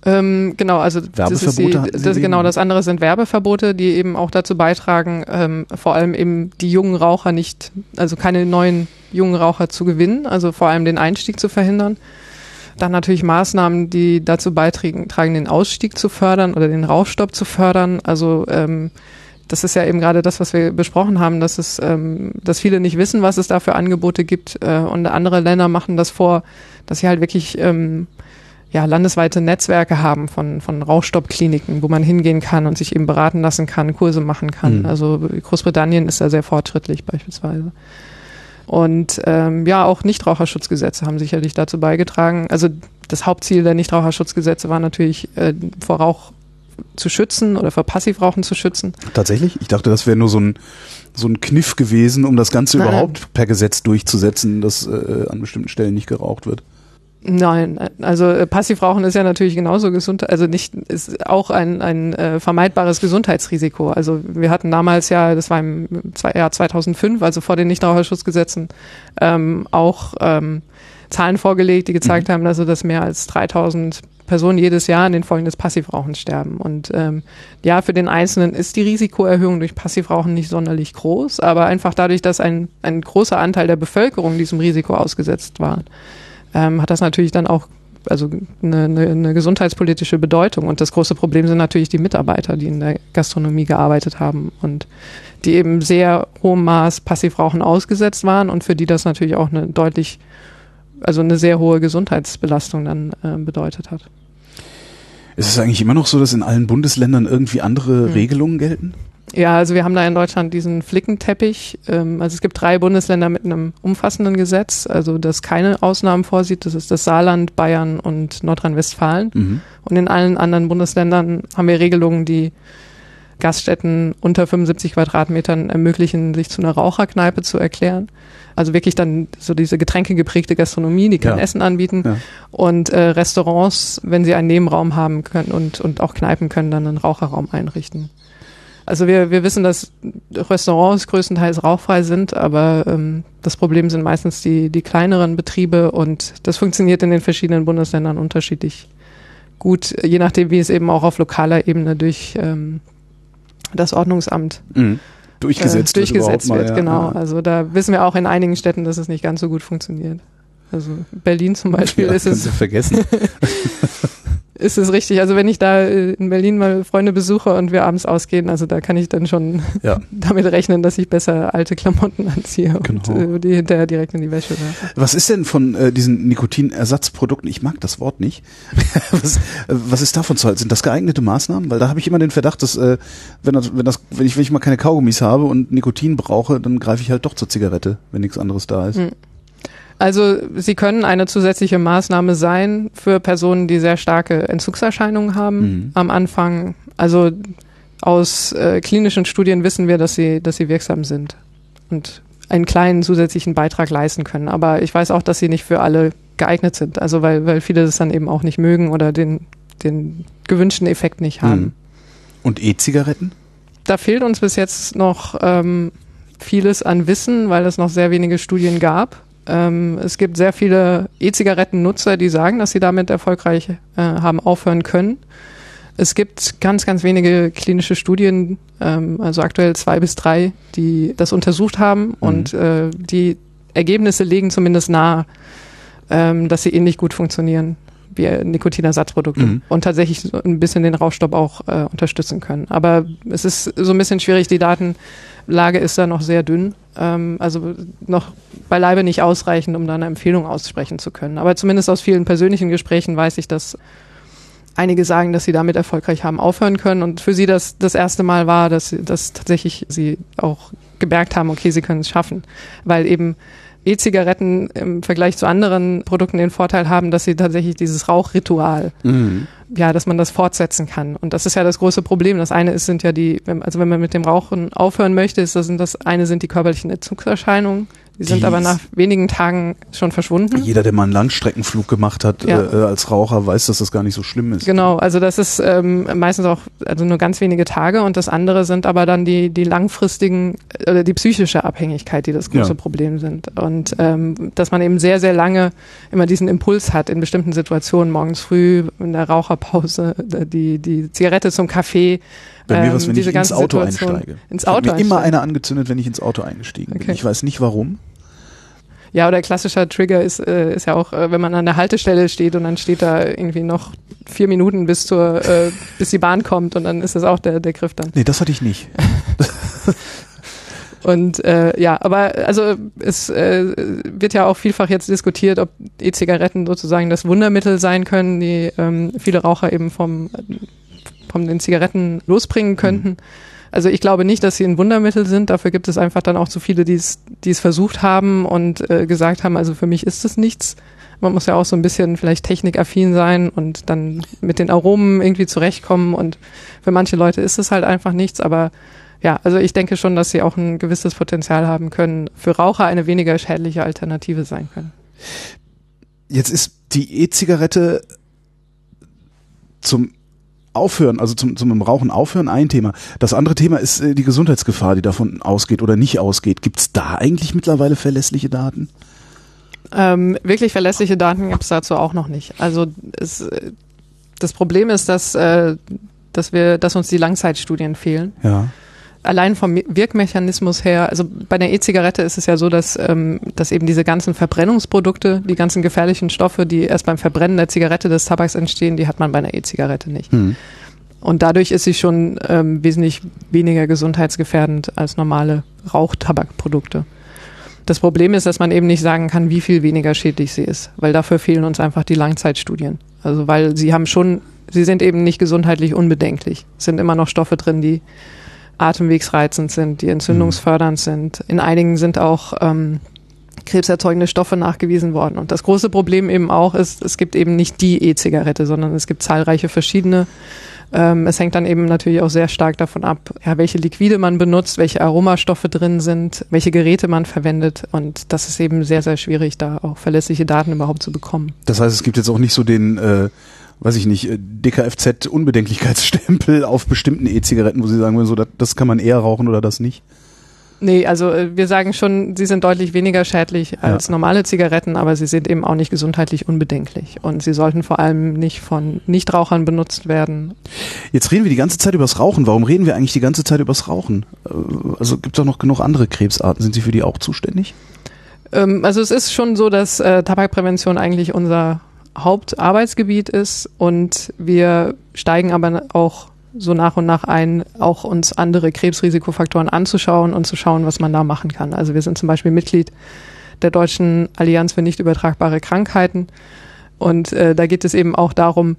Ähm, genau, also das ist die, das, genau, das andere sind Werbeverbote, die eben auch dazu beitragen, ähm, vor allem eben die jungen Raucher nicht, also keine neuen jungen Raucher zu gewinnen, also vor allem den Einstieg zu verhindern. Dann natürlich Maßnahmen, die dazu beitragen, tragen, den Ausstieg zu fördern oder den Rauchstopp zu fördern. Also ähm, das ist ja eben gerade das, was wir besprochen haben, dass es, ähm, dass viele nicht wissen, was es da für Angebote gibt äh, und andere Länder machen das vor, dass sie halt wirklich ähm, ja, landesweite Netzwerke haben von, von Rauchstoppkliniken, wo man hingehen kann und sich eben beraten lassen kann, Kurse machen kann. Mhm. Also Großbritannien ist da sehr fortschrittlich beispielsweise. Und ähm, ja, auch Nichtraucherschutzgesetze haben sicherlich dazu beigetragen. Also das Hauptziel der Nichtraucherschutzgesetze war natürlich, äh, vor Rauch zu schützen oder vor Passivrauchen zu schützen. Tatsächlich? Ich dachte, das wäre nur so ein, so ein Kniff gewesen, um das Ganze Nein, überhaupt per Gesetz durchzusetzen, dass äh, an bestimmten Stellen nicht geraucht wird. Nein, also äh, Passivrauchen ist ja natürlich genauso gesund, also nicht ist auch ein, ein äh, vermeidbares Gesundheitsrisiko. Also wir hatten damals ja, das war im Jahr 2005, also vor den Nichtraucherschutzgesetzen, ähm, auch ähm, Zahlen vorgelegt, die gezeigt haben, also dass mehr als 3000 Personen jedes Jahr an den Folgen des Passivrauchens sterben. Und ähm, ja, für den Einzelnen ist die Risikoerhöhung durch Passivrauchen nicht sonderlich groß, aber einfach dadurch, dass ein, ein großer Anteil der Bevölkerung diesem Risiko ausgesetzt war, ähm, hat das natürlich dann auch also eine, eine, eine gesundheitspolitische Bedeutung. Und das große Problem sind natürlich die Mitarbeiter, die in der Gastronomie gearbeitet haben und die eben sehr hohem Maß Passivrauchen ausgesetzt waren und für die das natürlich auch eine deutlich, also eine sehr hohe Gesundheitsbelastung dann äh, bedeutet hat. Ist es eigentlich immer noch so, dass in allen Bundesländern irgendwie andere Hm. Regelungen gelten? Ja, also wir haben da in Deutschland diesen Flickenteppich. Ähm, also es gibt drei Bundesländer mit einem umfassenden Gesetz, also das keine Ausnahmen vorsieht. Das ist das Saarland, Bayern und Nordrhein-Westfalen. Mhm. Und in allen anderen Bundesländern haben wir Regelungen, die Gaststätten unter 75 Quadratmetern ermöglichen, sich zu einer Raucherkneipe zu erklären. Also wirklich dann so diese getränkegeprägte Gastronomie, die kann Ja. Essen anbieten. Ja. Und äh, Restaurants, wenn sie einen Nebenraum haben können und, und auch Kneipen können dann einen Raucherraum einrichten. Also wir, wir wissen, dass Restaurants größtenteils rauchfrei sind, aber ähm, das Problem sind meistens die, die kleineren Betriebe und das funktioniert in den verschiedenen Bundesländern unterschiedlich gut, je nachdem, wie es eben auch auf lokaler Ebene durch ähm, das Ordnungsamt Mhm. Durchgesetzt, äh, durchgesetzt wird. mal, ja. genau. Also da wissen wir auch in einigen Städten, dass es nicht ganz so gut funktioniert. Also Berlin zum Beispiel Ja, ist es Sie vergessen. ist es richtig. Also wenn ich da äh, in Berlin mal Freunde besuche und wir abends ausgehen, also da kann ich dann schon Ja. damit rechnen, dass ich besser alte Klamotten anziehe und Genau. äh, die hinterher direkt in die Wäsche werfe. Was ist denn von äh, diesen Nikotinersatzprodukten? Ich mag das Wort nicht. was, äh, was ist davon zu halten? Sind das geeignete Maßnahmen? Weil da habe ich immer den Verdacht, dass äh, wenn, das, wenn, das, wenn, ich, wenn ich mal keine Kaugummis habe und Nikotin brauche, dann greife ich halt doch zur Zigarette, wenn nichts anderes da ist. Hm. Also sie können eine zusätzliche Maßnahme sein für Personen, die sehr starke Entzugserscheinungen haben Mhm. am Anfang. Also aus äh, klinischen Studien wissen wir, dass sie, dass sie wirksam sind und einen kleinen zusätzlichen Beitrag leisten können. Aber ich weiß auch, dass sie nicht für alle geeignet sind. Also weil, weil viele das dann eben auch nicht mögen oder den, den gewünschten Effekt nicht haben. Mhm. Und E-Zigaretten? Da fehlt uns bis jetzt noch ähm, vieles an Wissen, weil es noch sehr wenige Studien gab. Ähm, es gibt sehr viele E-Zigaretten-Nutzer, die sagen, dass sie damit erfolgreich äh, haben aufhören können. Es gibt ganz, ganz wenige klinische Studien, ähm, also aktuell zwei bis drei, die das untersucht haben und äh, die Ergebnisse legen zumindest nahe, ähm, dass sie ähnlich gut funktionieren wie Nikotinersatzprodukte Mhm. und tatsächlich so ein bisschen den Rauchstopp auch äh, unterstützen können. Aber es ist so ein bisschen schwierig, die Datenlage ist da noch sehr dünn, ähm, also noch beileibe nicht ausreichend, um da eine Empfehlung aussprechen zu können. Aber zumindest aus vielen persönlichen Gesprächen weiß ich, dass einige sagen, dass sie damit erfolgreich haben aufhören können und für sie das das erste Mal war, dass, dass tatsächlich sie auch gemerkt haben, okay, sie können es schaffen, weil eben E-Zigaretten im Vergleich zu anderen Produkten den Vorteil haben, dass sie tatsächlich dieses Rauchritual, Mhm. Ja, dass man das fortsetzen kann. Und das ist ja das große Problem. Das eine ist, sind ja die, also wenn man mit dem Rauchen aufhören möchte, ist das, das eine sind die körperlichen Entzugserscheinungen. Die sind Die aber ist- nach wenigen Tagen schon verschwunden. Jeder, der mal einen Langstreckenflug gemacht hat Ja. äh, als Raucher, weiß, dass das gar nicht so schlimm ist. Genau, also das ist ähm, meistens auch also nur ganz wenige Tage und das andere sind aber dann die die langfristigen äh, oder die psychische Abhängigkeit, die das große Ja. Problem sind und ähm, dass man eben sehr sehr lange immer diesen Impuls hat in bestimmten Situationen morgens früh in der Raucherpause äh, die die Zigarette zum Kaffee Bei mir ähm, was, wenn ich ins Auto Situationen- einsteige. ins Ich Auto mir immer einsteigen. eine angezündet, wenn ich ins Auto eingestiegen bin. Okay. Ich weiß nicht warum. Ja, oder klassischer Trigger ist, äh, ist ja auch, äh, wenn man an der Haltestelle steht und dann steht da irgendwie noch vier Minuten bis zur, äh, bis die Bahn kommt und dann ist das auch der, der Griff dann. Nee, das hatte ich nicht. Und äh, ja, aber also es äh, wird ja auch vielfach jetzt diskutiert, ob E-Zigaretten sozusagen das Wundermittel sein können, die ähm, viele Raucher eben vom, von den Zigaretten losbringen könnten. Also ich glaube nicht, dass sie ein Wundermittel sind. Dafür gibt es einfach dann auch zu viele, die es, die es versucht haben und äh, gesagt haben, also für mich ist es nichts. Man muss ja auch so ein bisschen vielleicht technikaffin sein und dann mit den Aromen irgendwie zurechtkommen. Und für manche Leute ist es halt einfach nichts. Aber ja, also ich denke schon, dass sie auch ein gewisses Potenzial haben können, für Raucher eine weniger schädliche Alternative sein können. Jetzt ist die E-Zigarette zum Aufhören, also zum, zum Rauchen aufhören ein Thema. Das andere Thema ist äh, die Gesundheitsgefahr, die davon ausgeht oder nicht ausgeht. Gibt es da eigentlich mittlerweile verlässliche Daten? Ähm, wirklich verlässliche Daten gibt es dazu auch noch nicht. Also es, äh, das Problem ist, dass, äh, dass wir, dass uns die Langzeitstudien fehlen. Ja. Allein vom Wirkmechanismus her, also bei der E-Zigarette ist es ja so, dass, ähm, dass eben diese ganzen Verbrennungsprodukte, die ganzen gefährlichen Stoffe, die erst beim Verbrennen der Zigarette des Tabaks entstehen, die hat man bei einer E-Zigarette nicht. Hm. Und dadurch ist sie schon ähm, wesentlich weniger gesundheitsgefährdend als normale Rauchtabakprodukte. Das Problem ist, dass man eben nicht sagen kann, wie viel weniger schädlich sie ist, weil dafür fehlen uns einfach die Langzeitstudien. Also weil sie haben schon, sie sind eben nicht gesundheitlich unbedenklich. Es sind immer noch Stoffe drin, die atemwegsreizend sind, die entzündungsfördernd sind. In einigen sind auch ähm, krebserzeugende Stoffe nachgewiesen worden. Und das große Problem eben auch ist, es gibt eben nicht die E-Zigarette, sondern es gibt zahlreiche verschiedene Ähm, es hängt dann eben natürlich auch sehr stark davon ab, ja, welche Liquide man benutzt, welche Aromastoffe drin sind, welche Geräte man verwendet. Und das ist eben sehr, sehr schwierig, da auch verlässliche Daten überhaupt zu bekommen. Das heißt, es gibt jetzt auch nicht so den, äh, weiß ich nicht, äh, DKFZ-Unbedenklichkeitsstempel auf bestimmten E-Zigaretten, wo Sie sagen würden, so, das, das kann man eher rauchen oder das nicht? Nee, also äh, wir sagen schon, sie sind deutlich weniger schädlich als ja. normale Zigaretten, aber sie sind eben auch nicht gesundheitlich unbedenklich. Und sie sollten vor allem nicht von Nichtrauchern benutzt werden. Jetzt reden wir die ganze Zeit übers Rauchen. Warum reden wir eigentlich die ganze Zeit übers Rauchen? Äh, also gibt es doch noch genug andere Krebsarten. Sind Sie für die auch zuständig? Ähm, also es ist schon so, dass äh, Tabakprävention eigentlich unser Hauptarbeitsgebiet ist und wir steigen aber auch so nach und nach ein, auch uns andere Krebsrisikofaktoren anzuschauen und zu schauen, was man da machen kann. Also wir sind zum Beispiel Mitglied der Deutschen Allianz für nicht übertragbare Krankheiten. Und äh, da geht es eben auch darum,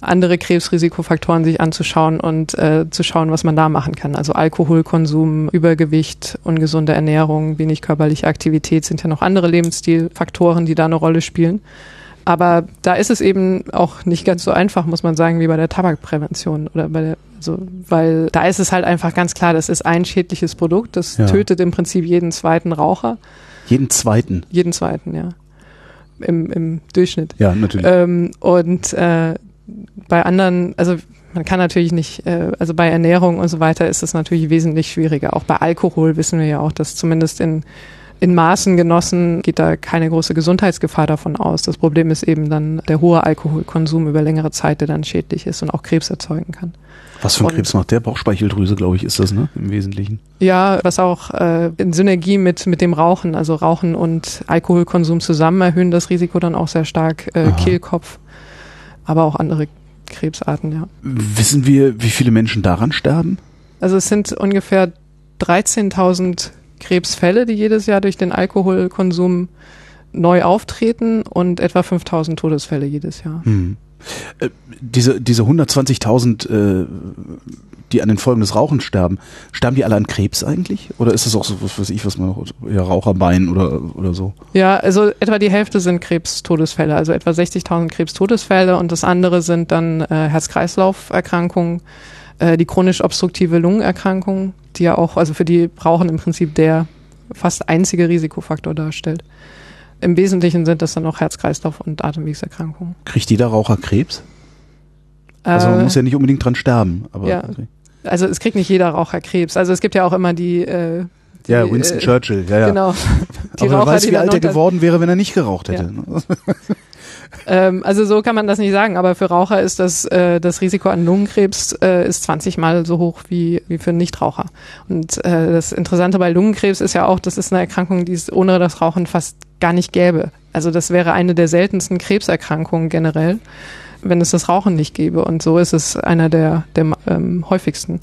andere Krebsrisikofaktoren sich anzuschauen und äh, zu schauen, was man da machen kann. Also Alkoholkonsum, Übergewicht, ungesunde Ernährung, wenig körperliche Aktivität sind ja noch andere Lebensstilfaktoren, die da eine Rolle spielen. Aber da ist es eben auch nicht ganz so einfach, muss man sagen, wie bei der Tabakprävention oder bei der, also, weil da ist es halt einfach ganz klar, das ist ein schädliches Produkt, das ja. tötet im Prinzip jeden zweiten Raucher. Jeden zweiten? Jeden zweiten, ja. Im, im Durchschnitt. Ja, natürlich. Ähm, und äh, bei anderen, also man kann natürlich nicht, äh, also bei Ernährung und so weiter ist es natürlich wesentlich schwieriger. Auch bei Alkohol wissen wir ja auch, dass zumindest in in Maßen genossen geht da keine große Gesundheitsgefahr davon aus. Das Problem ist eben dann der hohe Alkoholkonsum über längere Zeit, der dann schädlich ist und auch Krebs erzeugen kann. Was für ein Krebs macht der? Bauchspeicheldrüse, glaube ich, ist das, ne? Im Wesentlichen. Ja, was auch äh, in Synergie mit, mit dem Rauchen, also Rauchen und Alkoholkonsum zusammen erhöhen das Risiko dann auch sehr stark. Äh, Kehlkopf, aber auch andere Krebsarten, ja. Wissen wir, wie viele Menschen daran sterben? Also es sind ungefähr 13.000 Krebsfälle, die jedes Jahr durch den Alkoholkonsum neu auftreten und etwa 5000 Todesfälle jedes Jahr. Hm. Äh, diese diese 120.000, äh, die an den Folgen des Rauchens sterben, sterben die alle an Krebs eigentlich? Oder ist das auch so, was weiß ich, was man ja, Raucherbein oder, oder so? Ja, also etwa die Hälfte sind Krebstodesfälle, also etwa 60.000 Krebstodesfälle und das andere sind dann äh, Herz-Kreislauf-Erkrankungen, äh, die chronisch obstruktive Lungenerkrankung, die ja auch, also für die Rauchen im Prinzip der fast einzige Risikofaktor darstellt. Im Wesentlichen sind das dann auch Herz-Kreislauf- und Atemwegserkrankungen. Kriegt jeder Raucher Krebs? Also man äh, muss ja nicht unbedingt dran sterben, aber. Ja. Okay. Also es kriegt nicht jeder Raucher Krebs. Also es gibt ja auch immer die, äh, die, ja, Winston äh, Churchill, ja, ja. Genau. Die Aber Raucher, wer weiß, wie alt er geworden wäre, wenn er nicht geraucht hätte. Ja. Ähm, also so kann man das nicht sagen, aber für Raucher ist das, äh, das Risiko an Lungenkrebs äh, ist 20 Mal so hoch wie, wie für Nichtraucher. Und äh, das Interessante bei Lungenkrebs ist ja auch, das ist eine Erkrankung, die es ohne das Rauchen fast gar nicht gäbe. Also das wäre eine der seltensten Krebserkrankungen generell, wenn es das Rauchen nicht gäbe. Und so ist es einer der, der ähm, häufigsten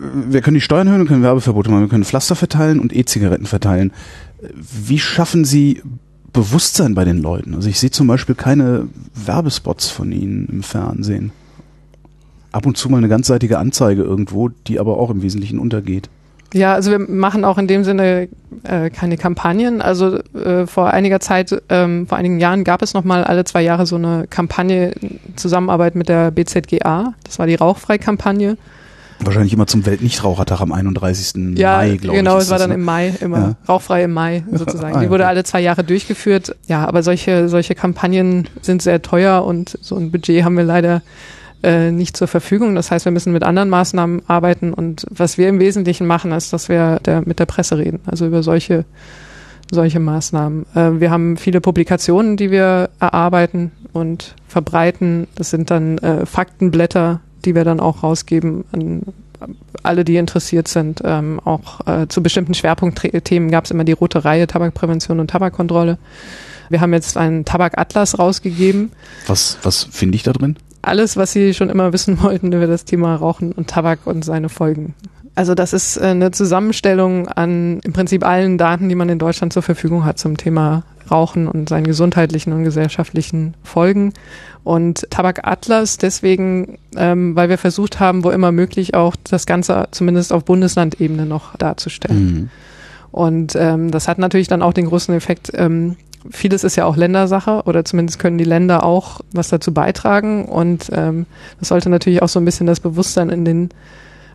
wir können die Steuern erhöhen, wir können Werbeverbote machen, wir können Pflaster verteilen und E-Zigaretten verteilen. Wie schaffen Sie Bewusstsein bei den Leuten? Also ich sehe zum Beispiel keine Werbespots von Ihnen im Fernsehen. Ab und zu mal eine ganzseitige Anzeige irgendwo, die aber auch im Wesentlichen untergeht. Ja, also wir machen auch in dem Sinne äh, keine Kampagnen. Also äh, vor einiger Zeit, ähm, vor einigen Jahren gab es nochmal alle zwei Jahre so eine Kampagne Zusammenarbeit mit der BZGA. Das war die Rauchfrei-Kampagne. Wahrscheinlich immer zum Weltnichtrauchertag am 31. Ja, Mai, glaube genau, ich. Genau, es war dann ne? im Mai immer. Ja. Rauchfrei im Mai sozusagen. ah, Die wurde alle zwei Jahre durchgeführt. Ja, aber solche, solche Kampagnen sind sehr teuer und so ein Budget haben wir leider äh, nicht zur Verfügung. Das heißt, wir müssen mit anderen Maßnahmen arbeiten. Und was wir im Wesentlichen machen, ist, dass wir der, mit der Presse reden. Also über solche solche Maßnahmen. Äh, wir haben viele Publikationen, die wir erarbeiten und verbreiten. Das sind dann äh, Faktenblätter, die wir dann auch rausgeben an alle, die interessiert sind. Ähm, auch äh, zu bestimmten Schwerpunktthemen gab es immer die rote Reihe Tabakprävention und Tabakkontrolle. Wir haben jetzt einen Tabakatlas rausgegeben. Was, was finde ich da drin? Alles, was Sie schon immer wissen wollten über das Thema Rauchen und Tabak und seine Folgen. Also das ist äh, eine Zusammenstellung an im Prinzip allen Daten, die man in Deutschland zur Verfügung hat zum Thema Rauchen und seinen gesundheitlichen und gesellschaftlichen Folgen. Und Tabak Atlas deswegen, ähm, weil wir versucht haben, wo immer möglich auch das Ganze zumindest auf Bundeslandebene noch darzustellen. Mhm. Und ähm, das hat natürlich dann auch den großen Effekt, ähm, vieles ist ja auch Ländersache oder zumindest können die Länder auch was dazu beitragen und ähm, das sollte natürlich auch so ein bisschen das Bewusstsein in den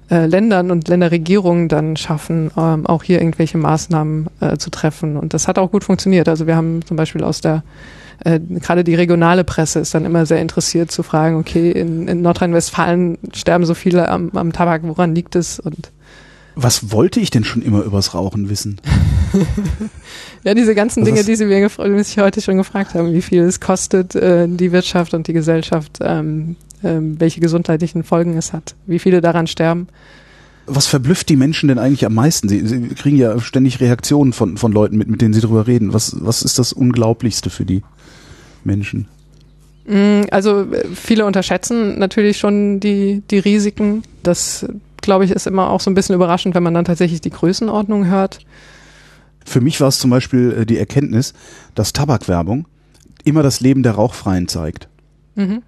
äh, Ländern und Länderregierungen dann schaffen, ähm, auch hier irgendwelche Maßnahmen äh, zu treffen. Und das hat auch gut funktioniert. Also wir haben zum Beispiel aus der äh, gerade die regionale Presse ist dann immer sehr interessiert zu fragen, okay, in, in Nordrhein-Westfalen sterben so viele am, am Tabak, woran liegt es? Und was wollte ich denn schon immer übers Rauchen wissen? ja, diese ganzen Was Dinge, die Sie mir mich heute schon gefragt haben, wie viel es kostet, äh, die Wirtschaft und die Gesellschaft, ähm, äh, welche gesundheitlichen Folgen es hat, wie viele daran sterben. Was verblüfft die Menschen denn eigentlich am meisten? Sie, sie kriegen ja ständig Reaktionen von, von Leuten, mit, mit denen sie drüber reden. Was, was ist das Unglaublichste für die Menschen? Mm, also äh, viele unterschätzen natürlich schon die, die Risiken. Das glaube ich, ist immer auch so ein bisschen überraschend, wenn man dann tatsächlich die Größenordnung hört. Für mich war es zum Beispiel äh, die Erkenntnis, dass Tabakwerbung immer das Leben der Rauchfreien zeigt. Mhm.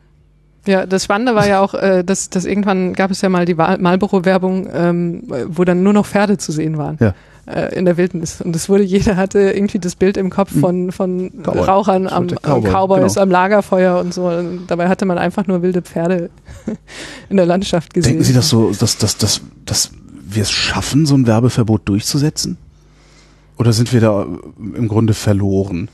Ja, das Spannende war ja auch, äh, dass, dass irgendwann gab es ja mal die Marlboro-Werbung, ähm, wo dann nur noch Pferde zu sehen waren. Ja äh, in der Wildnis. Und es wurde, jeder hatte irgendwie das Bild im Kopf hm. von, von Cowboy. Rauchern am, Cowboy, am Cowboys, genau. am Lagerfeuer und so. Und dabei hatte man einfach nur wilde Pferde in der Landschaft gesehen. Denken Sie das so, dass, dass, dass, dass wir es schaffen, so ein Werbeverbot durchzusetzen? Oder sind wir da im Grunde verloren?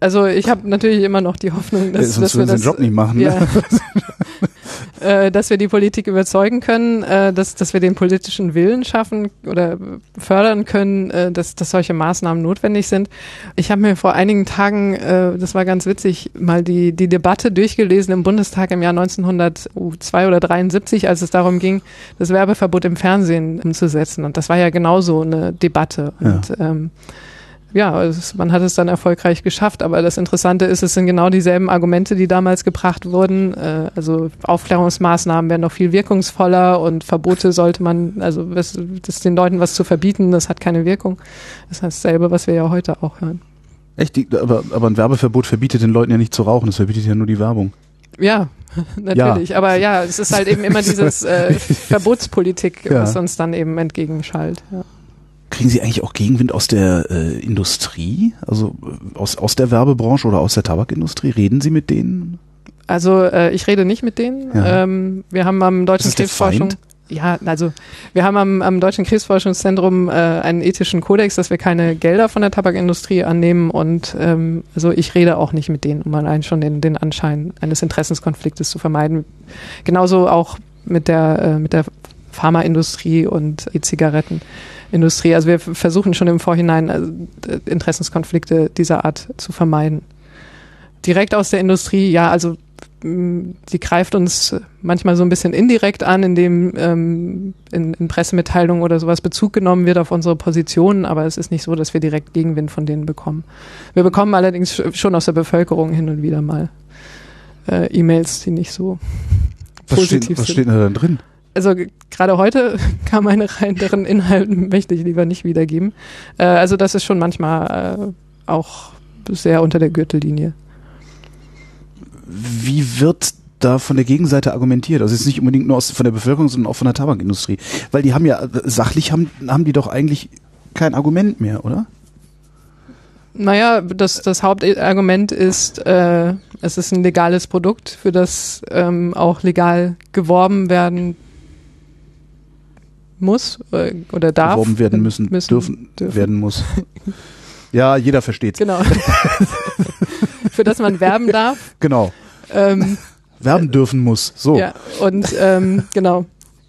Also ich habe natürlich immer noch die Hoffnung, dass, ja, sonst dass wir das, den Job nicht machen. Ne? Äh, dass wir die Politik überzeugen können, äh, dass, dass wir den politischen Willen schaffen oder fördern können, äh, dass, dass solche Maßnahmen notwendig sind. Ich habe mir vor einigen Tagen, äh, das war ganz witzig, mal die, die Debatte durchgelesen im Bundestag im Jahr 1902 oder 73, als es darum ging, das Werbeverbot im Fernsehen umzusetzen. Und das war ja genauso eine Debatte. Und ja. ähm, ja, es, man hat es dann erfolgreich geschafft. Aber das Interessante ist, es sind genau dieselben Argumente, die damals gebracht wurden. Äh, also Aufklärungsmaßnahmen wären noch viel wirkungsvoller und Verbote sollte man, also das, das den Leuten was zu verbieten, das hat keine Wirkung. Das heißt dasselbe, was wir ja heute auch hören. Echt? Die, aber, aber ein Werbeverbot verbietet den Leuten ja nicht zu rauchen, es verbietet ja nur die Werbung. Ja, natürlich. Ja. Aber ja, es ist halt eben immer dieses äh, Verbotspolitik, ja. was uns dann eben entgegenschallt. Ja. Kriegen Sie eigentlich auch Gegenwind aus der äh, Industrie, also äh, aus, aus der Werbebranche oder aus der Tabakindustrie? Reden Sie mit denen? Also äh, ich rede nicht mit denen. Ja. Ähm, wir haben am Deutschen Krebsforschung ja, also wir haben am, am Deutschen Krebsforschungszentrum äh, einen ethischen Kodex, dass wir keine Gelder von der Tabakindustrie annehmen und ähm, also ich rede auch nicht mit denen, um allein schon den, den Anschein eines Interessenskonfliktes zu vermeiden. Genauso auch mit der äh, mit der Pharmaindustrie und E-Zigaretten. Industrie. Also wir versuchen schon im Vorhinein also Interessenskonflikte dieser Art zu vermeiden. Direkt aus der Industrie, ja, also die greift uns manchmal so ein bisschen indirekt an, indem ähm, in, in Pressemitteilungen oder sowas Bezug genommen wird auf unsere Positionen, aber es ist nicht so, dass wir direkt Gegenwind von denen bekommen. Wir bekommen allerdings schon aus der Bevölkerung hin und wieder mal äh, E-Mails, die nicht so was positiv steht, was sind. Was steht da dann drin? Also gerade heute kam eine rein, deren Inhalten möchte ich lieber nicht wiedergeben. Äh, also das ist schon manchmal äh, auch sehr unter der Gürtellinie. Wie wird da von der Gegenseite argumentiert? Also jetzt nicht unbedingt nur aus, von der Bevölkerung, sondern auch von der Tabakindustrie. Weil die haben ja, sachlich haben, haben die doch eigentlich kein Argument mehr, oder? Naja, das, das Hauptargument ist, äh, es ist ein legales Produkt, für das ähm, auch legal geworben werden muss äh, oder darf. Beworben werden müssen, müssen dürfen, dürfen, werden muss. Ja, jeder versteht. Genau. Für das man werben darf. Genau. Ähm, werben dürfen muss. So. Ja, und ähm, genau.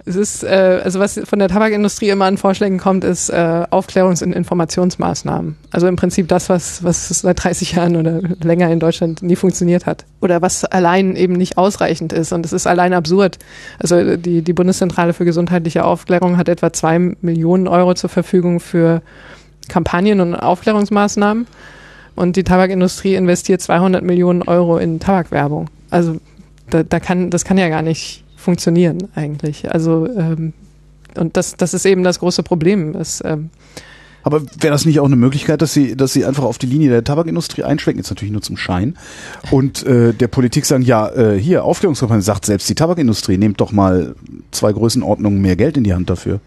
Es ist, äh, also was von der Tabakindustrie immer an Vorschlägen kommt, ist äh, Aufklärungs- und Informationsmaßnahmen. Also im Prinzip das, was, was seit 30 Jahren oder länger in Deutschland nie funktioniert hat. Oder was allein eben nicht ausreichend ist. Und es ist allein absurd. Also die, die Bundeszentrale für gesundheitliche Aufklärung hat etwa zwei Millionen Euro zur Verfügung für Kampagnen und Aufklärungsmaßnahmen. Und die Tabakindustrie investiert 200 Millionen Euro in Tabakwerbung. Also da, da kann, das kann ja gar nicht funktionieren eigentlich. Also ähm, und das, das ist eben das große Problem. Dass, ähm, aber wäre das nicht auch eine Möglichkeit, dass sie, dass sie einfach auf die Linie der Tabakindustrie einschwenken, jetzt natürlich nur zum Schein, und äh, der Politik sagen, ja, äh, hier, Aufklärungskampagne sagt selbst die Tabakindustrie, nehmt doch mal zwei Größenordnungen mehr Geld in die Hand dafür.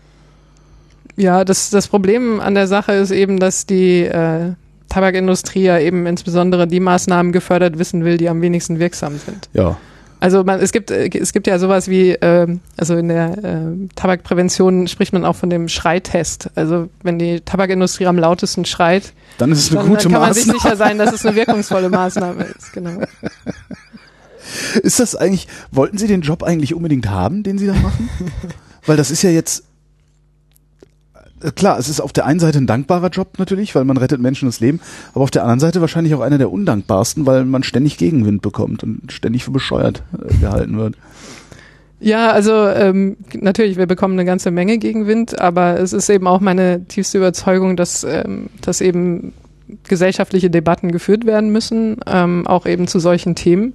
Ja, das, das Problem an der Sache ist eben, dass die, äh, Tabakindustrie ja eben insbesondere die Maßnahmen gefördert wissen will, die am wenigsten wirksam sind. Ja. Also man, es gibt äh, es gibt ja sowas wie ähm, also in der äh, Tabakprävention spricht man auch von dem Schreitest. Also wenn die Tabakindustrie am lautesten schreit, dann ist es eine dann, gute dann kann man Maßnahme. sich sicher sein, dass es eine wirkungsvolle Maßnahme ist. Genau. Ist das eigentlich, wollten Sie den Job eigentlich unbedingt haben, den Sie da machen? Weil das ist ja jetzt, klar, es ist auf der einen Seite ein dankbarer Job natürlich, weil man rettet Menschen das Leben, aber auf der anderen Seite wahrscheinlich auch einer der undankbarsten, weil man ständig Gegenwind bekommt und ständig für bescheuert äh, gehalten wird. Ja, also ähm, natürlich, wir bekommen eine ganze Menge Gegenwind, aber es ist eben auch meine tiefste Überzeugung, dass, ähm, dass eben gesellschaftliche Debatten geführt werden müssen, ähm, auch eben zu solchen Themen.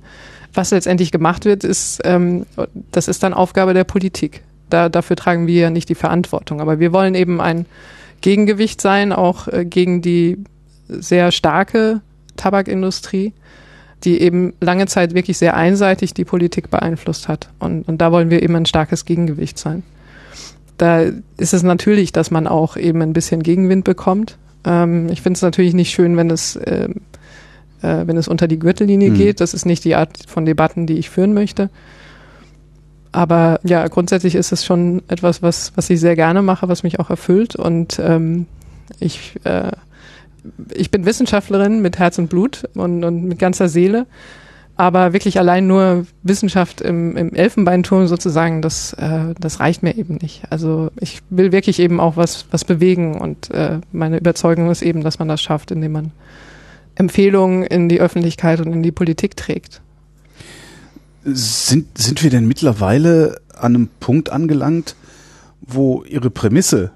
Was letztendlich gemacht wird, ist, ähm, das ist dann Aufgabe der Politik. Da, dafür tragen wir ja nicht die Verantwortung. Aber wir wollen eben ein Gegengewicht sein, auch äh, gegen die sehr starke Tabakindustrie, die eben lange Zeit wirklich sehr einseitig die Politik beeinflusst hat. Und, und da wollen wir eben ein starkes Gegengewicht sein. Da ist es natürlich, dass man auch eben ein bisschen Gegenwind bekommt. Ähm, ich finde es natürlich nicht schön, wenn es ähm, äh, wenn es unter die Gürtellinie Mhm. geht. Das ist nicht die Art von Debatten, die ich führen möchte. Aber ja, grundsätzlich ist es schon etwas, was, was ich sehr gerne mache, was mich auch erfüllt. Und ähm, ich, äh, ich bin Wissenschaftlerin mit Herz und Blut und, und mit ganzer Seele. Aber wirklich allein nur Wissenschaft im, im Elfenbeinturm sozusagen, das, äh, das reicht mir eben nicht. Also ich will wirklich eben auch was, was bewegen und äh, meine Überzeugung ist eben, dass man das schafft, indem man Empfehlungen in die Öffentlichkeit und in die Politik trägt. Sind, sind wir denn mittlerweile an einem Punkt angelangt, wo Ihre Prämisse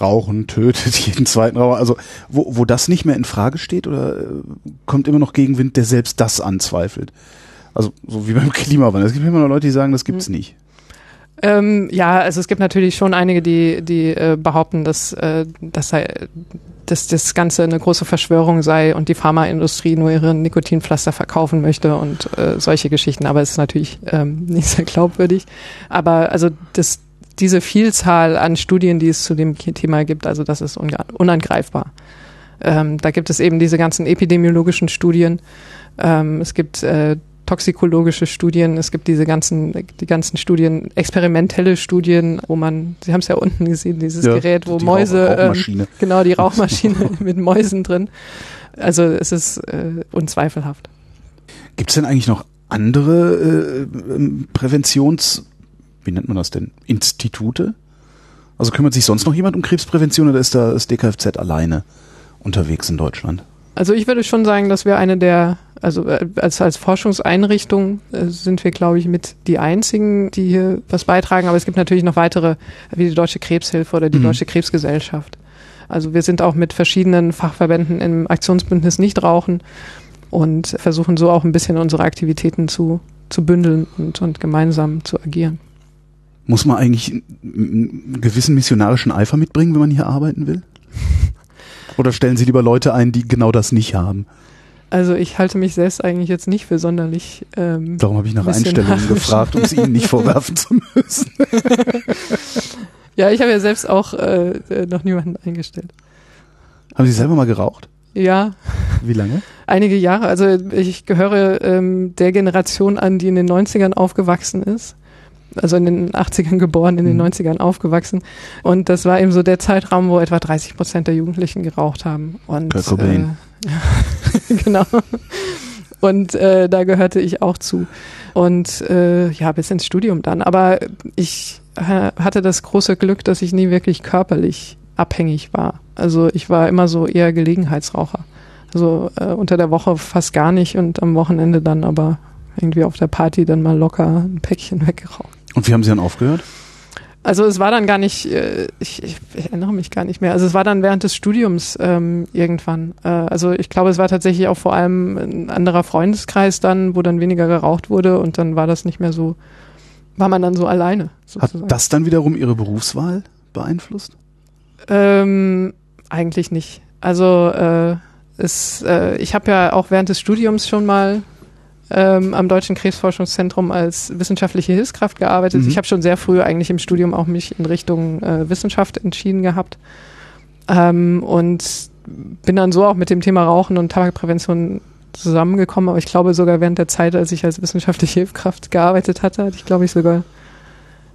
Rauchen tötet jeden zweiten Raucher, also wo, wo das nicht mehr in Frage steht oder äh, kommt immer noch Gegenwind, der selbst das anzweifelt? Also so wie beim Klimawandel. Es gibt immer noch Leute, die sagen, das gibt's nicht. Ähm, ja, also es gibt natürlich schon einige, die, die äh, behaupten, dass, äh, dass, dass das Ganze eine große Verschwörung sei und die Pharmaindustrie nur ihre Nikotinpflaster verkaufen möchte und äh, solche Geschichten. Aber es ist natürlich ähm, nicht sehr glaubwürdig. Aber also das, diese Vielzahl an Studien, die es zu dem Thema gibt, also das ist unangreifbar. Ähm, da gibt es eben diese ganzen epidemiologischen Studien. Ähm, es gibt äh, toxikologische Studien, es gibt diese ganzen, die ganzen Studien, experimentelle Studien, wo man, Sie haben es ja unten gesehen, dieses Ja, Gerät, wo die Mäuse, ähm, Rauchmaschine. genau, die Rauchmaschine mit Mäusen drin. Also es ist äh, unzweifelhaft. Gibt's denn eigentlich noch andere äh, ähm, Präventions, wie nennt man das denn, Institute? Also kümmert sich sonst noch jemand um Krebsprävention oder ist da das DKFZ alleine unterwegs in Deutschland? Also ich würde schon sagen, dass wir eine der, also äh, als, als Forschungseinrichtung äh, sind wir, glaube ich, mit die einzigen, die hier was beitragen. Aber es gibt natürlich noch weitere, wie die Deutsche Krebshilfe oder die Mhm. Deutsche Krebsgesellschaft. Also wir sind auch mit verschiedenen Fachverbänden im Aktionsbündnis Nichtrauchen und versuchen so auch ein bisschen unsere Aktivitäten zu, zu bündeln und, und gemeinsam zu agieren. Muss man eigentlich einen- einen gewissen missionarischen Eifer mitbringen, wenn man hier arbeiten will? Oder stellen Sie lieber Leute ein, die genau das nicht haben? Also ich halte mich selbst eigentlich jetzt nicht für sonderlich ähm, Darum habe ich nach. Einstellungen gefragt, um es Ihnen nicht vorwerfen zu müssen. Ja, ich habe ja selbst auch äh, äh, noch niemanden eingestellt. Haben Sie selber mal geraucht? Ja, Wie lange? einige Jahre. Also ich gehöre ähm, der Generation an, die in den 90ern aufgewachsen ist. Also in den 80ern geboren, in den Mhm. 90ern aufgewachsen. Und das war eben so der Zeitraum, wo etwa 30 Prozent der Jugendlichen geraucht haben. Und, Kurt Cobain. Äh, genau. Und äh, da gehörte ich auch zu. Und äh, ja, bis ins Studium dann. Aber ich äh, hatte das große Glück, dass ich nie wirklich körperlich abhängig war. Also ich war immer so eher Gelegenheitsraucher. Also äh, unter der Woche fast gar nicht und am Wochenende dann aber irgendwie auf der Party dann mal locker ein Päckchen weggeraucht. Und wie haben Sie dann aufgehört? Also es war dann gar nicht, äh, ich, ich, ich erinnere mich gar nicht mehr. Also es war dann während des Studiums ähm, irgendwann. Äh, also ich glaube, es war tatsächlich auch vor allem ein anderer Freundeskreis dann, wo dann weniger geraucht wurde und dann war das nicht mehr so, war man dann so alleine. Hat Sozusagen. das dann wiederum Ihre Berufswahl beeinflusst? Ähm, eigentlich nicht. Also äh, es, äh, ich habe ja auch während des Studiums schon mal ähm, am Deutschen Krebsforschungszentrum als wissenschaftliche Hilfskraft gearbeitet. Mhm. Ich habe schon sehr früh eigentlich im Studium auch mich in Richtung äh, Wissenschaft entschieden gehabt. Ähm, und bin dann so auch mit dem Thema Rauchen und Tabakprävention zusammengekommen, aber ich glaube sogar während der Zeit, als ich als wissenschaftliche Hilfskraft gearbeitet hatte, hatte ich glaube ich sogar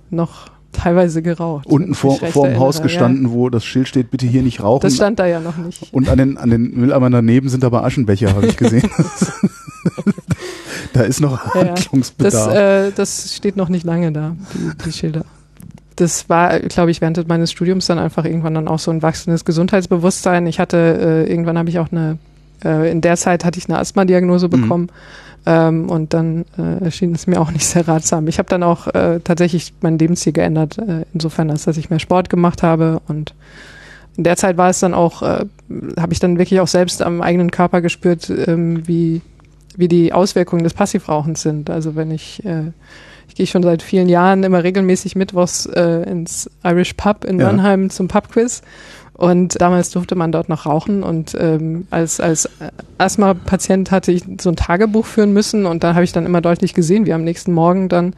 noch teilweise geraucht. Unten vor, vor dem Haus gestanden, ja. wo das Schild steht, bitte hier nicht rauchen. Das stand da ja noch nicht. Und an den, an den Mülleimern daneben sind aber Aschenbecher, habe ich gesehen. da ist noch Handlungsbedarf. Das, äh, das steht noch nicht lange da, die, die Schilder. Das war, glaube ich, während meines Studiums dann einfach irgendwann dann auch so ein wachsendes Gesundheitsbewusstsein. Ich hatte, äh, irgendwann habe ich auch eine, äh, in der Zeit hatte ich eine Asthma-Diagnose mhm. bekommen. Mhm ähm, und dann äh, erschien es mir auch nicht sehr ratsam. Ich habe dann auch äh, tatsächlich mein Lebensziel geändert, äh, insofern, als dass ich mehr Sport gemacht habe. Und in der Zeit war es dann auch, äh, habe ich dann wirklich auch selbst am eigenen Körper gespürt, ähm, wie, wie die Auswirkungen des Passivrauchens sind. Also wenn ich äh, ich gehe schon seit vielen Jahren immer regelmäßig mittwochs äh, ins Irish Pub in ja. Mannheim zum Pubquiz und damals durfte man dort noch rauchen und ähm, als, als Asthma-Patient hatte ich so ein Tagebuch führen müssen und da habe ich dann immer deutlich gesehen, wie am nächsten Morgen dann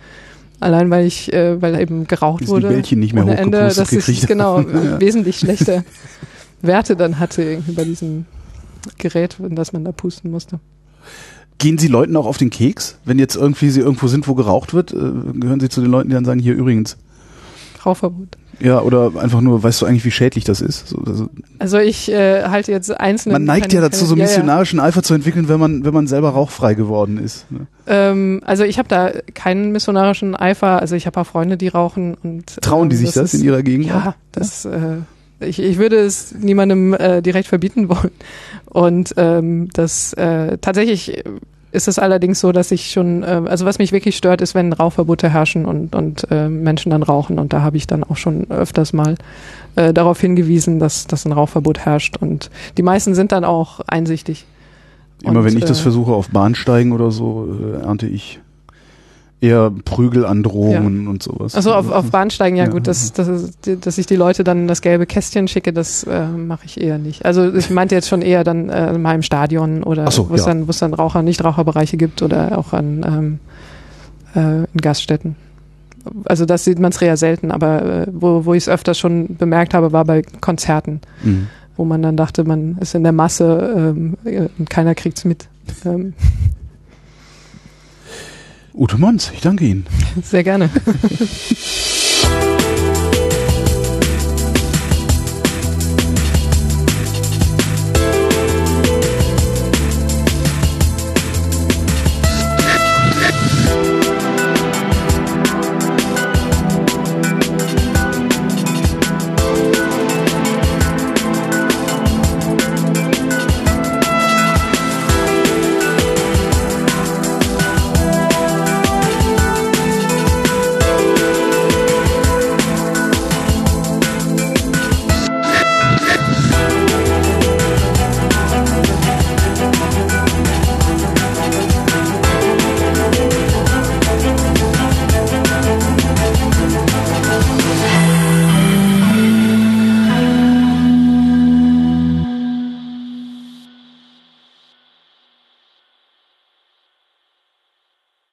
allein weil ich, äh, weil eben geraucht Ist wurde, die Bällchen nicht mehr ohne Ende, dass ich genau ja. wesentlich schlechte Werte dann hatte irgendwie bei diesem Gerät, in das man da pusten musste. Gehen Sie Leuten auch auf den Keks, wenn jetzt irgendwie Sie irgendwo sind, wo geraucht wird? Äh, gehören Sie zu den Leuten, die dann sagen, hier übrigens? Rauchverbot. Ja, oder einfach nur, weißt du eigentlich, wie schädlich das ist? So, also, also ich äh, halte jetzt einzelne. Man neigt ja dazu, so missionarischen ja, ja. Eifer zu entwickeln, wenn man, wenn man selber rauchfrei geworden ist. Ne? Ähm, also ich habe da keinen missionarischen Eifer. Also ich habe auch Freunde, die rauchen und trauen die ähm, sich das, das in ihrer Gegend? Ja, das. Äh, ich, ich würde es niemandem äh, direkt verbieten wollen. Und ähm, das äh, tatsächlich ist es allerdings so, dass ich schon, äh, also was mich wirklich stört, ist, wenn Rauchverbote herrschen und, und äh, Menschen dann rauchen. Und da habe ich dann auch schon öfters mal äh, darauf hingewiesen, dass, dass ein Rauchverbot herrscht. Und die meisten sind dann auch einsichtig. Immer und, wenn ich das äh, versuche auf Bahnsteigen oder so, äh, ernte ich eher Prügelandrohungen ja. und sowas. Also auf, auf Bahnsteigen, ja, ja gut, dass, dass, dass ich die Leute dann das gelbe Kästchen schicke, das äh, mache ich eher nicht. Also ich meinte jetzt schon eher dann äh, mal im Stadion oder so, wo es ja. dann, dann Raucher, Nichtraucherbereiche gibt oder auch an ähm, äh, in Gaststätten. Also das sieht man es eher selten, aber äh, wo, wo ich es öfter schon bemerkt habe, war bei Konzerten, mhm. wo man dann dachte, man ist in der Masse ähm, äh, und keiner kriegt's mit. Ähm, Ute Mons, ich danke Ihnen. Sehr gerne.